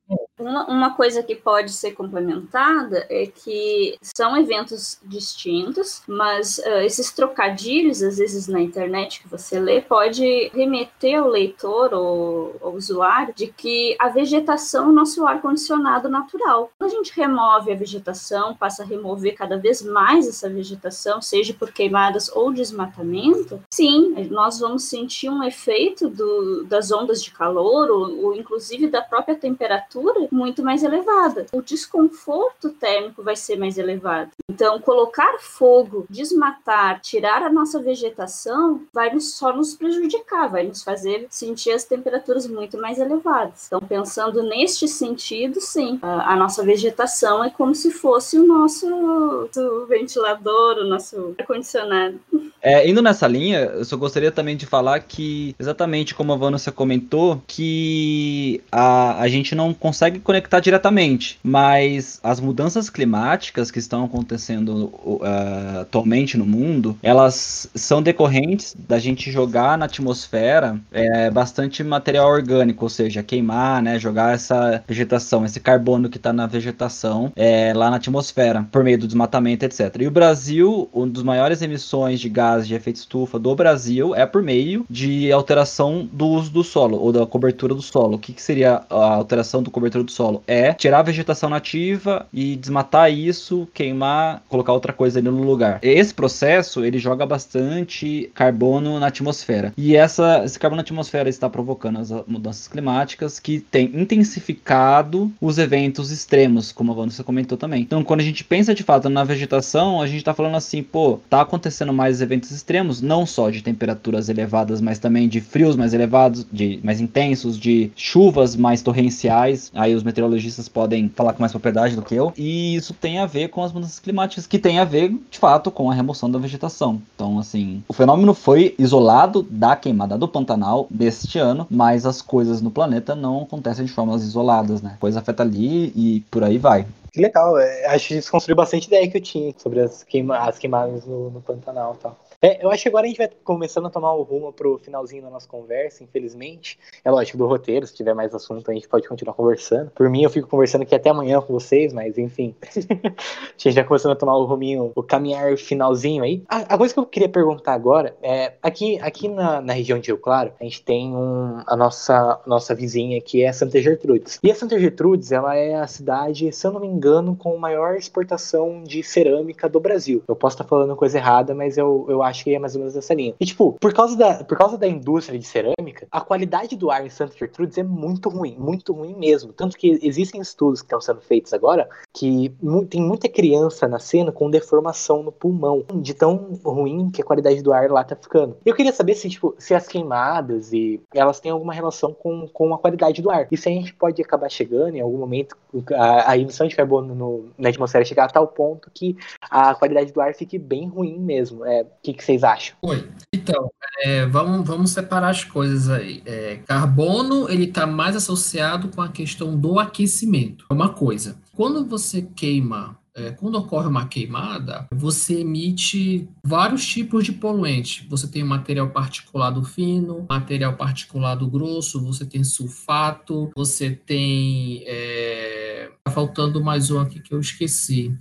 com uma, uma coisa que pode ser complementada é que são eventos distintos, mas uh, esses trocadilhos, às vezes na internet que você lê, pode remeter ao leitor ou ao usuário de que a vegetação é o nosso ar-condicionado natural. Quando a gente remove a vegetação, passa a remover cada vez mais essa vegetação, seja por queimadas ou desmatamento, sim, nós vamos sentir um efeito do, das ondas de calor, ou, ou inclusive da própria temperatura muito mais elevada. O desconforto térmico vai ser mais elevado. Então, colocar fogo, desmatar, tirar a nossa vegetação, vai só nos prejudicar, vai nos fazer sentir as temperaturas muito mais elevadas. Então, pensando neste sentido, sim, a, a nossa vegetação é como se fosse o nosso, o ventilador, o nosso ar-condicionado. É, indo nessa linha, eu só gostaria também de falar que, exatamente como a Vanessa comentou, que a, a gente não consegue conectar diretamente, mas as mudanças climáticas que estão acontecendo uh, atualmente no mundo, elas são decorrentes da gente jogar na atmosfera é, bastante material orgânico, ou seja, queimar, né, jogar essa vegetação, esse carbono que está na vegetação é, lá na atmosfera, por meio do desmatamento, etc. E o Brasil, um dos maiores emissões de gás gases de efeito estufa do Brasil é por meio de alteração do uso do solo ou da cobertura do solo. O que, que seria a alteração da cobertura do solo? É tirar a vegetação nativa e desmatar isso, queimar, colocar outra coisa ali no lugar. Esse processo ele joga bastante carbono na atmosfera e essa, esse carbono na atmosfera está provocando as mudanças climáticas que tem intensificado os eventos extremos, como a Vanessa comentou também. Então, quando a gente pensa de fato na vegetação, a gente está falando assim, pô, tá acontecendo mais eventos extremos, não só de temperaturas elevadas, mas também de frios mais elevados, de mais intensos, de chuvas mais torrenciais. Aí os meteorologistas podem falar com mais propriedade do que eu. E isso tem a ver com as mudanças climáticas, que tem a ver, de fato, com a remoção da vegetação. Então, assim, o fenômeno foi isolado da queimada do Pantanal deste ano, mas as coisas no planeta não acontecem de formas isoladas, né? Coisa afeta ali e por aí vai. Que legal, é, acho que desconstruiu bastante ideia que eu tinha sobre as, queima, as queimadas no, no Pantanal e tal. É, eu acho que agora a gente vai começando a tomar o rumo pro finalzinho da nossa conversa, infelizmente. É lógico, do roteiro, se tiver mais assunto, a gente pode continuar conversando. Por mim, eu fico conversando aqui até amanhã com vocês, mas enfim. a gente já começando a tomar o ruminho, o caminhar finalzinho aí. A, a, coisa que eu queria perguntar agora é: aqui, aqui na, na região de Rio Claro, a gente tem um, a nossa, nossa vizinha que é Santa Gertrudes. E a Santa Gertrudes, ela é a cidade, se eu não me engano, com maior exportação de cerâmica do Brasil. Eu posso estar falando coisa errada, mas eu, eu acho acho que é mais ou menos essa linha. E, tipo, por causa da, por causa da indústria de cerâmica, a qualidade do ar em Santa Gertrudes é muito ruim, muito ruim mesmo. Tanto que existem estudos que estão sendo feitos agora que tem muita criança nascendo com deformação no pulmão, de tão ruim que a qualidade do ar lá tá ficando. Eu queria saber se, tipo, se as queimadas e elas têm alguma relação com, com a qualidade do ar. E se a gente pode acabar chegando em algum momento a, a emissão de carbono no, na atmosfera chegar a tal ponto que a qualidade do ar fique bem ruim mesmo. É, o que, que vocês acham? Oi. Então, é, vamos, vamos separar as coisas aí. É, carbono, ele está mais associado com a questão do aquecimento. É uma coisa. Quando você queima é, quando ocorre uma queimada, você emite vários tipos de poluente. Você tem material particulado fino, material particulado grosso, você tem sulfato, você tem. É... Tá faltando mais um aqui que eu esqueci.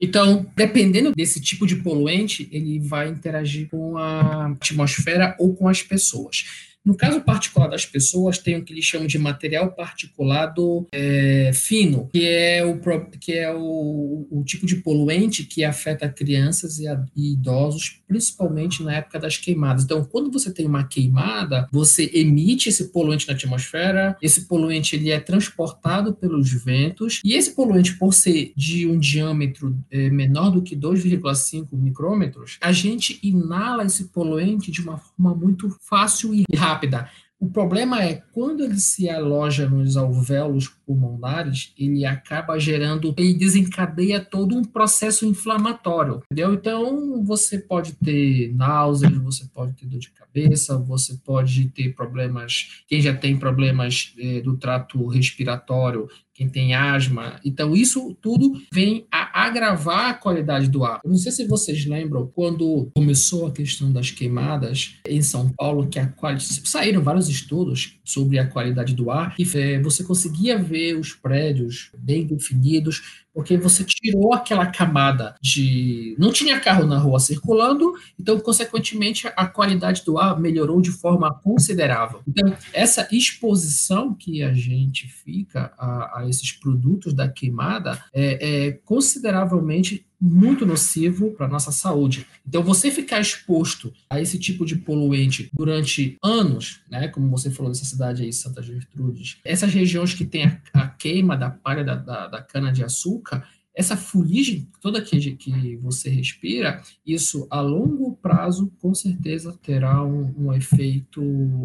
Então, dependendo desse tipo de poluente, ele vai interagir com a atmosfera ou com as pessoas. No caso particular das pessoas, tem o que eles chamam de material particulado é, fino, que é, o, que é o, o, tipo de poluente que afeta crianças e, e, idosos, principalmente na época das queimadas. Então, quando você tem uma queimada, você emite esse poluente na atmosfera, esse poluente ele é transportado pelos ventos, e esse poluente, por ser de um diâmetro é, menor do que 2,5 micrômetros, a gente inala esse poluente de uma forma muito fácil e rápida rápida. O problema é quando ele se aloja nos alvéolos pulmonares, ele acaba gerando e desencadeia todo um processo inflamatório, entendeu? Então você pode ter náuseas, você pode ter dor de cabeça, você pode ter problemas, quem já tem problemas eh, do trato respiratório, quem tem asma. Então, isso tudo vem a agravar a qualidade do ar. Eu não sei se vocês lembram quando começou a questão das queimadas em São Paulo, que a saíram vários estudos sobre a qualidade do ar, e é, você conseguia ver os prédios bem definidos, porque você tirou aquela camada de. Não tinha carro na rua circulando, então, consequentemente, a qualidade do ar melhorou de forma considerável. Então, essa exposição que a gente fica a, a esses produtos da queimada é, é consideravelmente muito nocivo para a nossa saúde. Então, você ficar exposto a esse tipo de poluente durante anos, né, como você falou dessa cidade aí, Santa Gertrudes, essas regiões que tem a, a queima da palha da, da, da cana-de-açúcar, essa fuligem toda que, que você respira, isso a longo prazo com certeza terá um, um efeito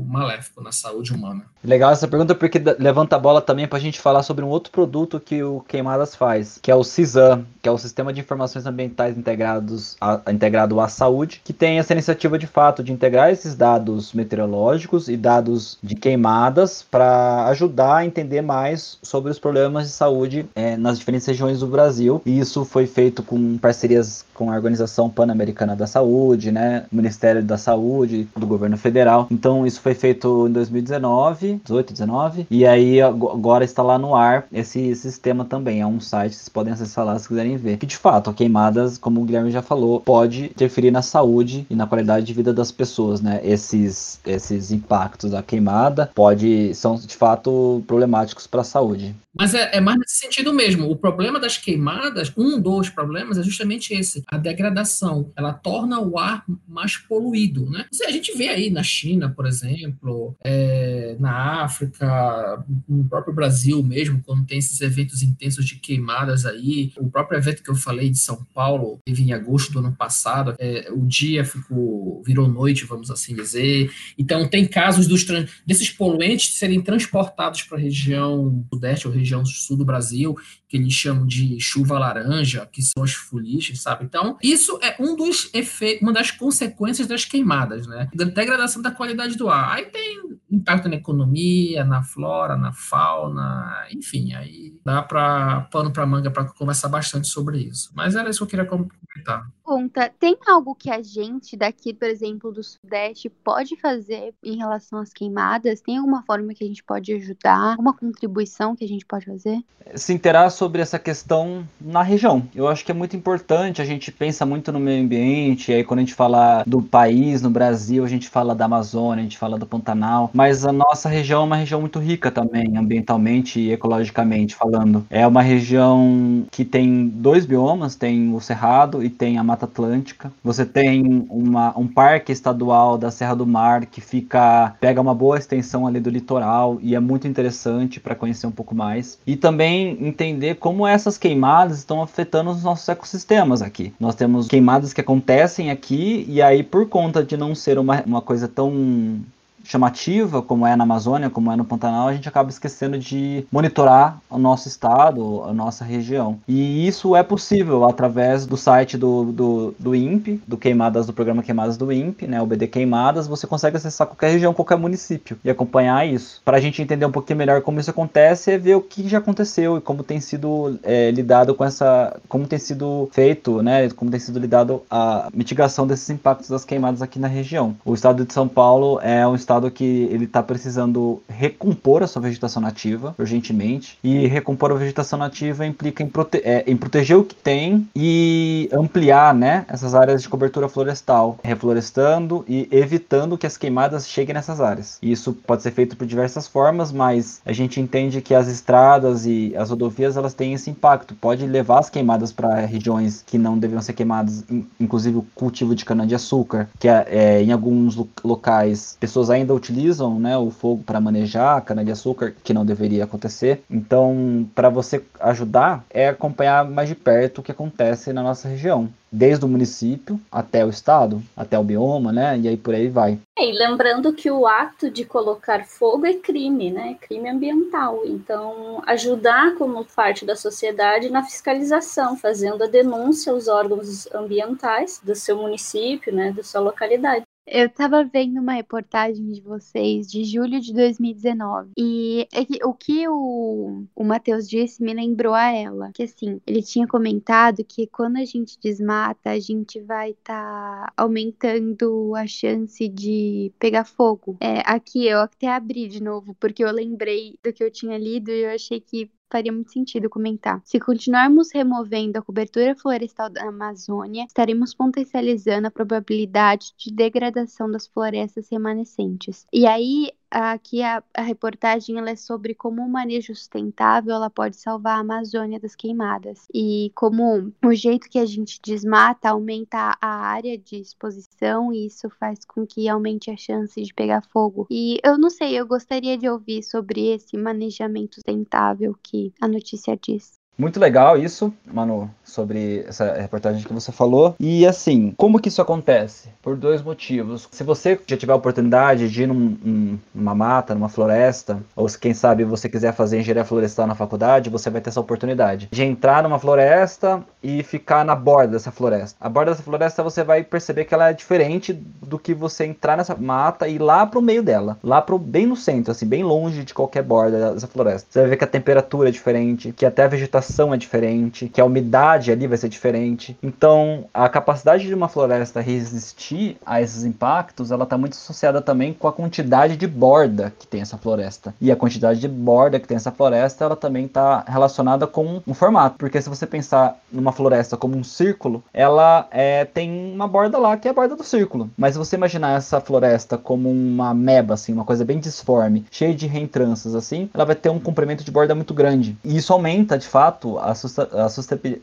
maléfico na saúde humana. Legal essa pergunta porque levanta a bola também para a gente falar sobre um outro produto que o Queimadas faz, que é o CISAM, que é o Sistema de Informações Ambientais Integrados a, integrado à Saúde, que tem essa iniciativa de fato de integrar esses dados meteorológicos e dados de queimadas para ajudar a entender mais sobre os problemas de saúde é, nas diferentes regiões do Brasil. E isso foi feito com parcerias com a Organização Pan-Americana da Saúde, né, Ministério da Saúde, do governo federal. Então isso foi feito em 2019, 18, 19, e aí agora está lá no ar esse sistema também. É um site que vocês podem acessar lá se quiserem ver. Que de fato, a queimadas, como o Guilherme já falou, pode interferir na saúde e na qualidade de vida das pessoas, né? Esses esses impactos da queimada pode são de fato problemáticos para a saúde. Mas é, é, mais nesse sentido mesmo. O problema das queimadas, um dos problemas é justamente esse: a degradação. Ela torna o ar mais poluído, né? A gente vê aí na China, por exemplo, é, na África, no próprio Brasil mesmo, quando tem esses eventos intensos de queimadas aí. O próprio evento que eu falei de São Paulo, teve em agosto do ano passado, é, o dia ficou virou noite, vamos assim dizer. Então tem casos dos desses poluentes serem transportados para a região sudeste ou região sul do Brasil, que eles chamam de chuva laranja, que são as fuligens, sabe? Então, isso é um dos efeitos, uma das consequências das queimadas, né? Da degradação da qualidade do ar. Aí tem impacto na economia, na flora, na fauna, enfim, aí dá para pano para manga para conversar bastante sobre isso. Mas era isso que eu queria comentar. Conta, tem algo que a gente daqui, por exemplo, do Sudeste pode fazer em relação às queimadas? Tem alguma forma que a gente pode ajudar? Alguma contribuição que a gente pode fazer? Se interar sobre essa questão na região. Eu acho que é muito importante, a gente pensa muito no meio ambiente, aí quando a gente fala do país, no Brasil, a gente fala da Amazônia, a gente fala do Pantanal, mas a nossa região é uma região muito rica também, ambientalmente e ecologicamente falando. É uma região que tem dois biomas, tem o Cerrado e tem a Mata Atlântica. Você tem uma, um parque estadual da Serra do Mar que fica pega uma boa extensão ali do litoral e é muito interessante para conhecer um pouco mais. E também entender como essas queimadas estão afetando os nossos ecossistemas aqui. Nós temos queimadas que acontecem aqui, e aí, por conta de não ser uma, uma coisa tão chamativa, como é na Amazônia, como é no Pantanal, a gente acaba esquecendo de monitorar o nosso estado, a nossa região. E isso é possível através do site do, do, do INPE, do Queimadas, do programa Queimadas do INPE, né, o BD Queimadas, você consegue acessar qualquer região, qualquer município e acompanhar isso. Para a gente entender um pouquinho melhor como isso acontece, é ver o que já aconteceu e como tem sido é, lidado com essa, como tem sido feito, né, como tem sido lidado a mitigação desses impactos das queimadas aqui na região. O estado de São Paulo é um estado que ele está precisando recompor a sua vegetação nativa urgentemente. E recompor a vegetação nativa implica em, prote é, em proteger o que tem e ampliar né, essas áreas de cobertura florestal, reflorestando e evitando que as queimadas cheguem nessas áreas. Isso pode ser feito por diversas formas, mas a gente entende que as estradas e as rodovias elas têm esse impacto. Pode levar as queimadas para regiões que não deveriam ser queimadas, inclusive o cultivo de cana-de-açúcar, que é, é, em alguns locais pessoas ainda ainda utilizam né, o fogo para manejar cana-de-açúcar, que não deveria acontecer. Então, para você ajudar, é acompanhar mais de perto o que acontece na nossa região desde o município até o estado, até o bioma, né? E aí por aí vai. É, e lembrando que o ato de colocar fogo é crime, né? Crime ambiental. Então, ajudar como parte da sociedade na fiscalização, fazendo a denúncia aos órgãos ambientais do seu município, né, da sua localidade. Eu tava vendo uma reportagem de vocês de julho de 2019. E é o que o, o Matheus disse me lembrou a ela. Que assim, ele tinha comentado que quando a gente desmata, a gente vai estar tá aumentando a chance de pegar fogo. É, aqui eu até abri de novo, porque eu lembrei do que eu tinha lido e eu achei que faria muito sentido comentar. Se continuarmos removendo a cobertura florestal da Amazônia, estaremos potencializando a probabilidade de degradação das florestas remanescentes. E aí aqui a, a reportagem é sobre como o manejo sustentável ela pode salvar a Amazônia das queimadas e como o jeito que a gente desmata aumenta a área de exposição e isso faz com que aumente a chance de pegar fogo. E eu não sei, eu gostaria de ouvir sobre esse manejamento sustentável que a notícia diz. Muito legal isso, Manu, sobre essa reportagem que você falou. E assim, como que isso acontece? Por dois motivos. Se você já tiver a oportunidade de ir num, numa mata, numa floresta, ou se quem sabe você quiser fazer engenharia florestal na faculdade, você vai ter essa oportunidade de entrar numa floresta e ficar na borda dessa floresta. A borda dessa floresta você vai perceber que ela é diferente do que você entrar nessa mata e ir lá pro meio dela, lá pro bem no centro, assim, bem longe de qualquer borda dessa floresta. Você vai ver que a temperatura é diferente, que até a vegetação é diferente, que a umidade ali vai ser diferente. Então, a capacidade de uma floresta resistir a esses impactos, ela está muito associada também com a quantidade de borda que tem essa floresta. E a quantidade de borda que tem essa floresta, ela também está relacionada com um formato, porque se você pensar numa floresta como um círculo, ela é, tem uma borda lá que é a borda do círculo. Mas se você imaginar essa floresta como uma meba, assim, uma coisa bem disforme, cheia de reentranças, assim, ela vai ter um comprimento de borda muito grande. E isso aumenta, de fato, fato a,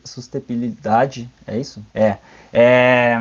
sustentabilidade, é isso? É, é,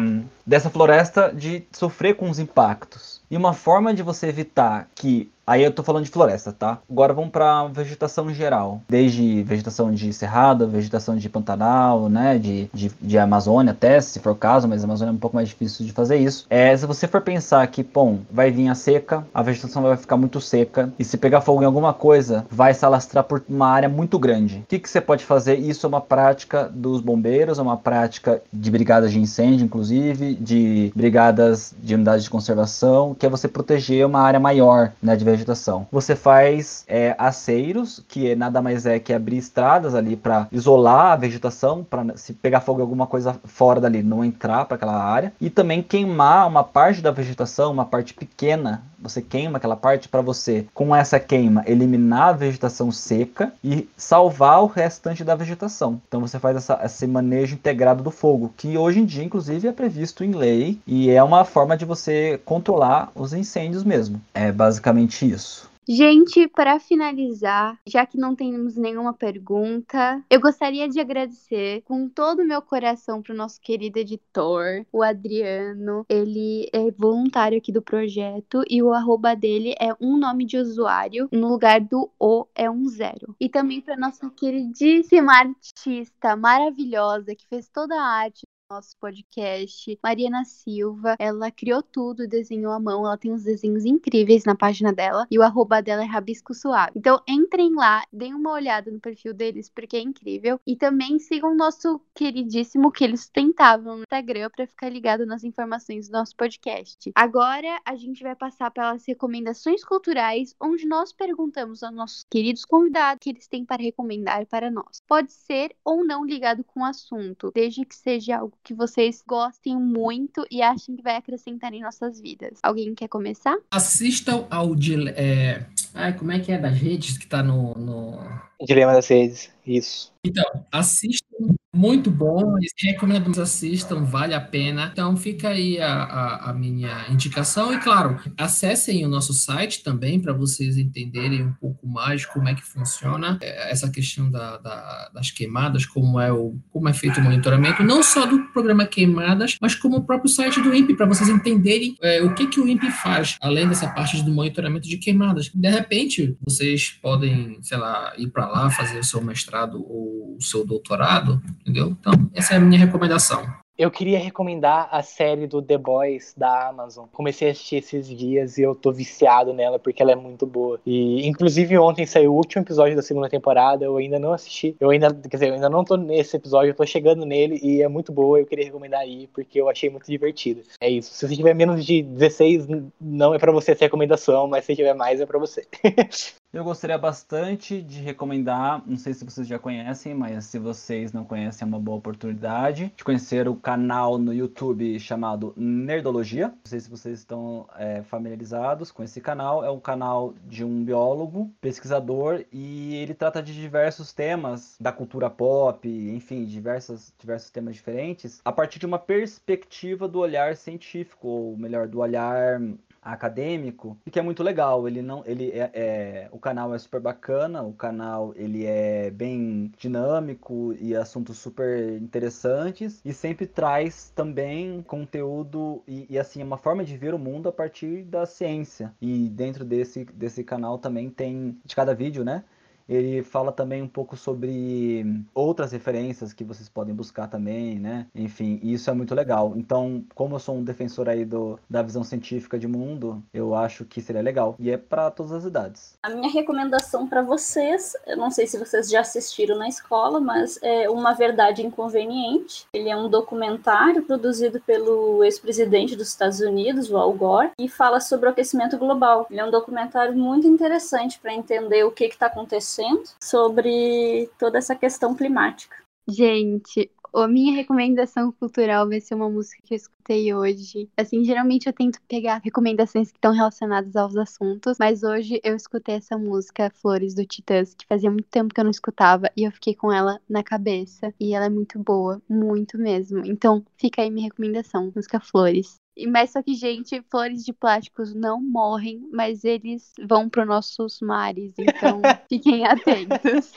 dessa floresta de sofrer com os impactos. E uma forma de você evitar que Aí eu tô falando de floresta, tá? Agora vamos para vegetação geral. Desde vegetação de cerrado, vegetação de pantanal, né? De, de, de, Amazônia até, se for o caso, mas a Amazônia é um pouco mais difícil de fazer isso. É, se você for pensar que, bom, vai vir a seca, a vegetação vai ficar muito seca, e se pegar fogo em alguma coisa, vai se alastrar por uma área muito grande. O que, que você pode fazer? Isso é uma prática dos bombeiros, é uma prática de brigadas de incêndio, inclusive, de brigadas de unidades de conservação, que é você proteger uma área maior, né? De vegetação. Você faz é, aceiros, que é nada mais é que abrir estradas ali para isolar a vegetação, para se pegar fogo alguma coisa fora dali não entrar para aquela área, e também queimar uma parte da vegetação, uma parte pequena você queima aquela parte para você, com essa queima, eliminar a vegetação seca e salvar o restante da vegetação. Então você faz essa, esse manejo integrado do fogo, que hoje em dia, inclusive, é previsto em lei e é uma forma de você controlar os incêndios mesmo. É basicamente isso. Gente, para finalizar, já que não temos nenhuma pergunta, eu gostaria de agradecer com todo o meu coração para o nosso querido editor, o Adriano. Ele é voluntário aqui do projeto e o arroba dele é um nome de usuário, no lugar do O é um zero. E também para nossa queridíssima artista maravilhosa que fez toda a arte nosso podcast, Mariana Silva. Ela criou tudo, desenhou à mão. Ela tem uns desenhos incríveis na página dela. E o arroba dela é Rabisco Suave. Então entrem lá, deem uma olhada no perfil deles, porque é incrível. E também sigam o nosso queridíssimo que eles tentavam no Instagram para ficar ligado nas informações do nosso podcast. Agora a gente vai passar pelas recomendações culturais, onde nós perguntamos aos nossos queridos convidados o que eles têm para recomendar para nós. Pode ser ou não ligado com o assunto, desde que seja algo que vocês gostem muito e achem que vai acrescentar em nossas vidas. Alguém quer começar? Assistam ao. É... Ai, como é que é das redes que tá no. no... Dilema das redes, isso. Então, assistam muito bom, recomendo que assistam, vale a pena. Então fica aí a, a, a, minha indicação e claro, acessem o nosso site também para vocês entenderem um pouco mais como é que funciona é, essa questão da, da, das queimadas, como é o como é feito o monitoramento, não só do programa Queimadas, mas como o próprio site do INPE para vocês entenderem é, o que que o INPE faz, além dessa parte do monitoramento de queimadas. De repente vocês podem, sei lá, ir para lá fazer o seu mestrado ou o seu doutorado entendeu? Então, essa é a minha recomendação. Eu queria recomendar a série do The Boys da Amazon. Comecei a assistir esses dias e eu tô viciado nela porque ela é muito boa. E inclusive ontem saiu o último episódio da segunda temporada, eu ainda não assisti. Eu ainda, quer dizer, eu ainda não tô nesse episódio, eu tô chegando nele e é muito boa, eu queria recomendar aí porque eu achei muito divertida. É isso. Se você tiver menos de 16, não é para você essa recomendação, mas se tiver mais é para você. Eu gostaria bastante de recomendar, não sei se vocês já conhecem, mas se vocês não conhecem, é uma boa oportunidade de conhecer o canal no YouTube chamado Nerdologia. Não sei se vocês estão é, familiarizados com esse canal. É um canal de um biólogo, pesquisador, e ele trata de diversos temas da cultura pop, enfim, diversos, diversos temas diferentes, a partir de uma perspectiva do olhar científico, ou melhor, do olhar acadêmico e que é muito legal. Ele não ele é, é, o canal é super bacana o canal ele é bem dinâmico e assuntos super interessantes e sempre traz também conteúdo e, e assim uma forma de ver o mundo a partir da ciência. E dentro desse desse canal também tem de cada vídeo né ele fala também um pouco sobre outras referências que vocês podem buscar também, né? Enfim, isso é muito legal. Então, como eu sou um defensor aí do, da visão científica de mundo, eu acho que seria legal. E é para todas as idades. A minha recomendação para vocês, eu não sei se vocês já assistiram na escola, mas é Uma Verdade Inconveniente. Ele é um documentário produzido pelo ex-presidente dos Estados Unidos, o Al Gore, e fala sobre o aquecimento global. Ele é um documentário muito interessante para entender o que está acontecendo acontecendo sobre toda essa questão climática. Gente, a minha recomendação cultural vai ser uma música que eu escutei hoje. Assim, geralmente eu tento pegar recomendações que estão relacionadas aos assuntos, mas hoje eu escutei essa música Flores do Titãs, que fazia muito tempo que eu não escutava, e eu fiquei com ela na cabeça. E ela é muito boa, muito mesmo. Então, fica aí minha recomendação, música Flores. Mas só que, gente, flores de plásticos não morrem, mas eles vão para nossos mares, então fiquem atentos.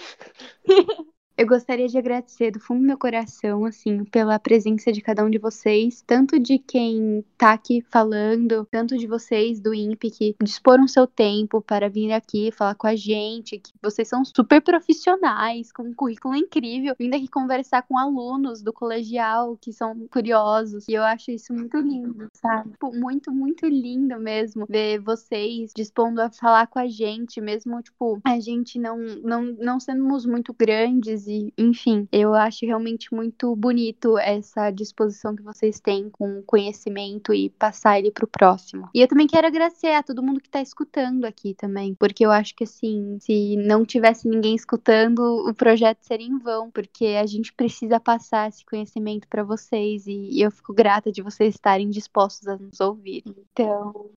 Eu gostaria de agradecer do fundo do meu coração, assim, pela presença de cada um de vocês, tanto de quem tá aqui falando, tanto de vocês do INPE que disporam seu tempo para vir aqui falar com a gente, que vocês são super profissionais, com um currículo incrível, vindo aqui conversar com alunos do colegial que são curiosos, e eu acho isso muito lindo, sabe? Tipo, muito, muito lindo mesmo ver vocês dispondo a falar com a gente, mesmo, tipo, a gente não, não, não sermos muito grandes enfim, eu acho realmente muito bonito essa disposição que vocês têm com o conhecimento e passar ele pro próximo. E eu também quero agradecer a todo mundo que tá escutando aqui também, porque eu acho que assim, se não tivesse ninguém escutando, o projeto seria em vão, porque a gente precisa passar esse conhecimento para vocês e eu fico grata de vocês estarem dispostos a nos ouvir. Então,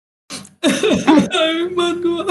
Ai, Manu.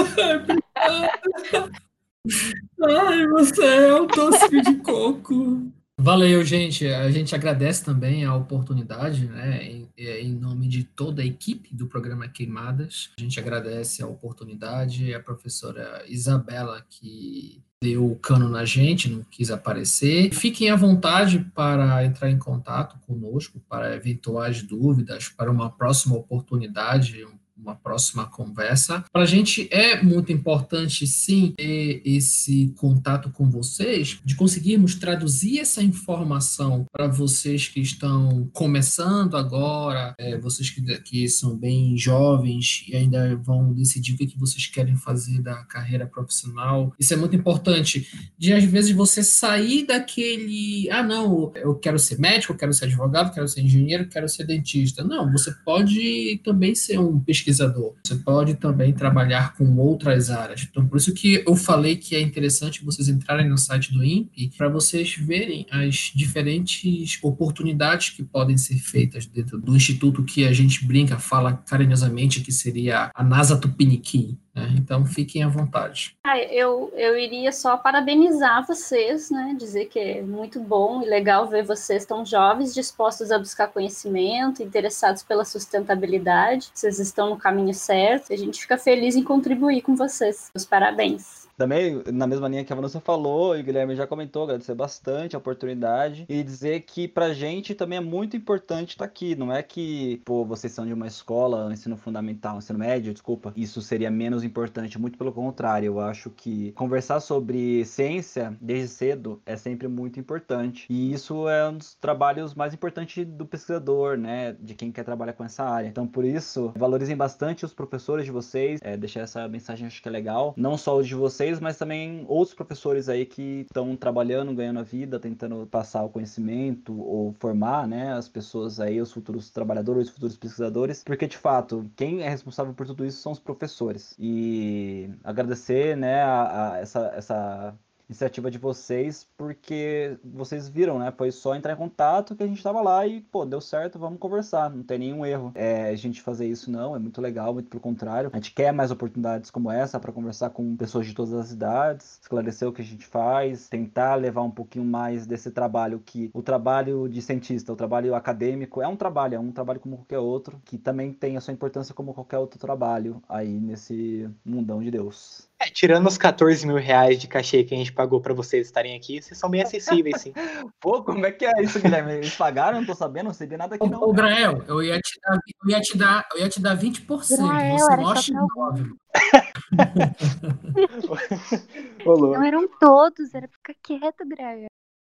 Ai, você é o doce de coco. Valeu, gente. A gente agradece também a oportunidade, né, em, em, nome de toda a equipe do programa Queimadas. A gente agradece a oportunidade, a professora Isabela, que deu o cano na gente, não quis aparecer. Fiquem à vontade para entrar em contato conosco para eventuais dúvidas, para uma próxima oportunidade, um uma próxima conversa. Para a gente é muito importante, sim, ter esse contato com vocês, de conseguirmos traduzir essa informação para vocês que estão começando agora, é, vocês que, que são bem jovens e ainda vão decidir o que, que vocês querem fazer da carreira profissional. Isso é muito importante, de às vezes você sair daquele, ah, não, eu quero ser médico, eu quero ser advogado, quero ser engenheiro, quero ser dentista. Não, você pode também ser um pesquisador pesquisador. Você pode também trabalhar com outras áreas. Então, por isso que eu falei que é interessante vocês entrarem no site do INPE para vocês verem as diferentes oportunidades que podem ser feitas dentro do instituto que a gente brinca, fala carinhosamente que seria a NASA Tupiniquim. Né? Então fiquem à vontade. Ah, eu, eu iria só parabenizar vocês, né? dizer que é muito bom e legal ver vocês tão jovens, dispostos a buscar conhecimento, interessados pela sustentabilidade. Vocês estão no caminho certo. A gente fica feliz em contribuir com vocês. Os parabéns. Também, na mesma linha que a Vanessa falou, e o Guilherme já comentou, agradecer bastante a oportunidade e dizer que pra gente também é muito importante estar tá aqui. Não é que, pô, vocês são de uma escola, ensino fundamental, ensino médio, desculpa, isso seria menos importante. Muito pelo contrário, eu acho que conversar sobre ciência desde cedo é sempre muito importante. E isso é um dos trabalhos mais importantes do pesquisador, né? De quem quer trabalhar com essa área. Então, por isso, valorizem bastante os professores de vocês. É, deixar essa mensagem, acho que é legal. Não só os de vocês vocês, mas também outros professores aí que estão trabalhando, ganhando a vida, tentando passar o conhecimento ou formar, né, as pessoas aí, os futuros trabalhadores, os futuros pesquisadores, porque de fato, quem é responsável por tudo isso são os professores. E agradecer, né, a, a essa, essa iniciativa de vocês, porque vocês viram, né? Foi só entrar em contato que a gente tava lá e, pô, deu certo, vamos conversar, não tem nenhum erro. É, a gente fazer isso não, é muito legal, muito pelo contrário. A gente quer mais oportunidades como essa para conversar com pessoas de todas as idades, esclarecer o que a gente faz, tentar levar um pouquinho mais desse trabalho que o trabalho de cientista, o trabalho acadêmico é um trabalho, é um trabalho como qualquer outro, que também tem a sua importância como qualquer outro trabalho aí nesse mundão de Deus. É, tirando os 14 mil reais de cachê que a gente pagou para vocês estarem aqui, vocês são bem acessíveis, sim. Pô, como é que é isso, Guilherme? Eles pagaram? Não tô sabendo, não sei de nada aqui não. Ô, Grael, eu ia te dar, eu ia te dar, eu ia te dar 20%. Grael, você mostra 9. não eram todos, era ficar quieto, Grael.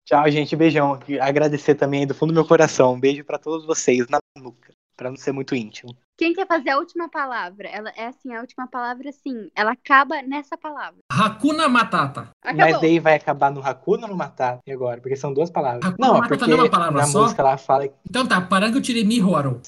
Tchau, gente. Beijão. Agradecer também do fundo do meu coração. Um beijo para todos vocês na nuca, para não ser muito íntimo. Quem quer fazer a última palavra? Ela é assim, a última palavra, sim. Ela acaba nessa palavra. Hakuna Matata. Acabou. Mas daí vai acabar no Hakuna ou no Matata agora? Porque são duas palavras. Hakuna não, Matata porque não é uma palavra na só? música lá fala... Então tá, Parango Tirimi Horo.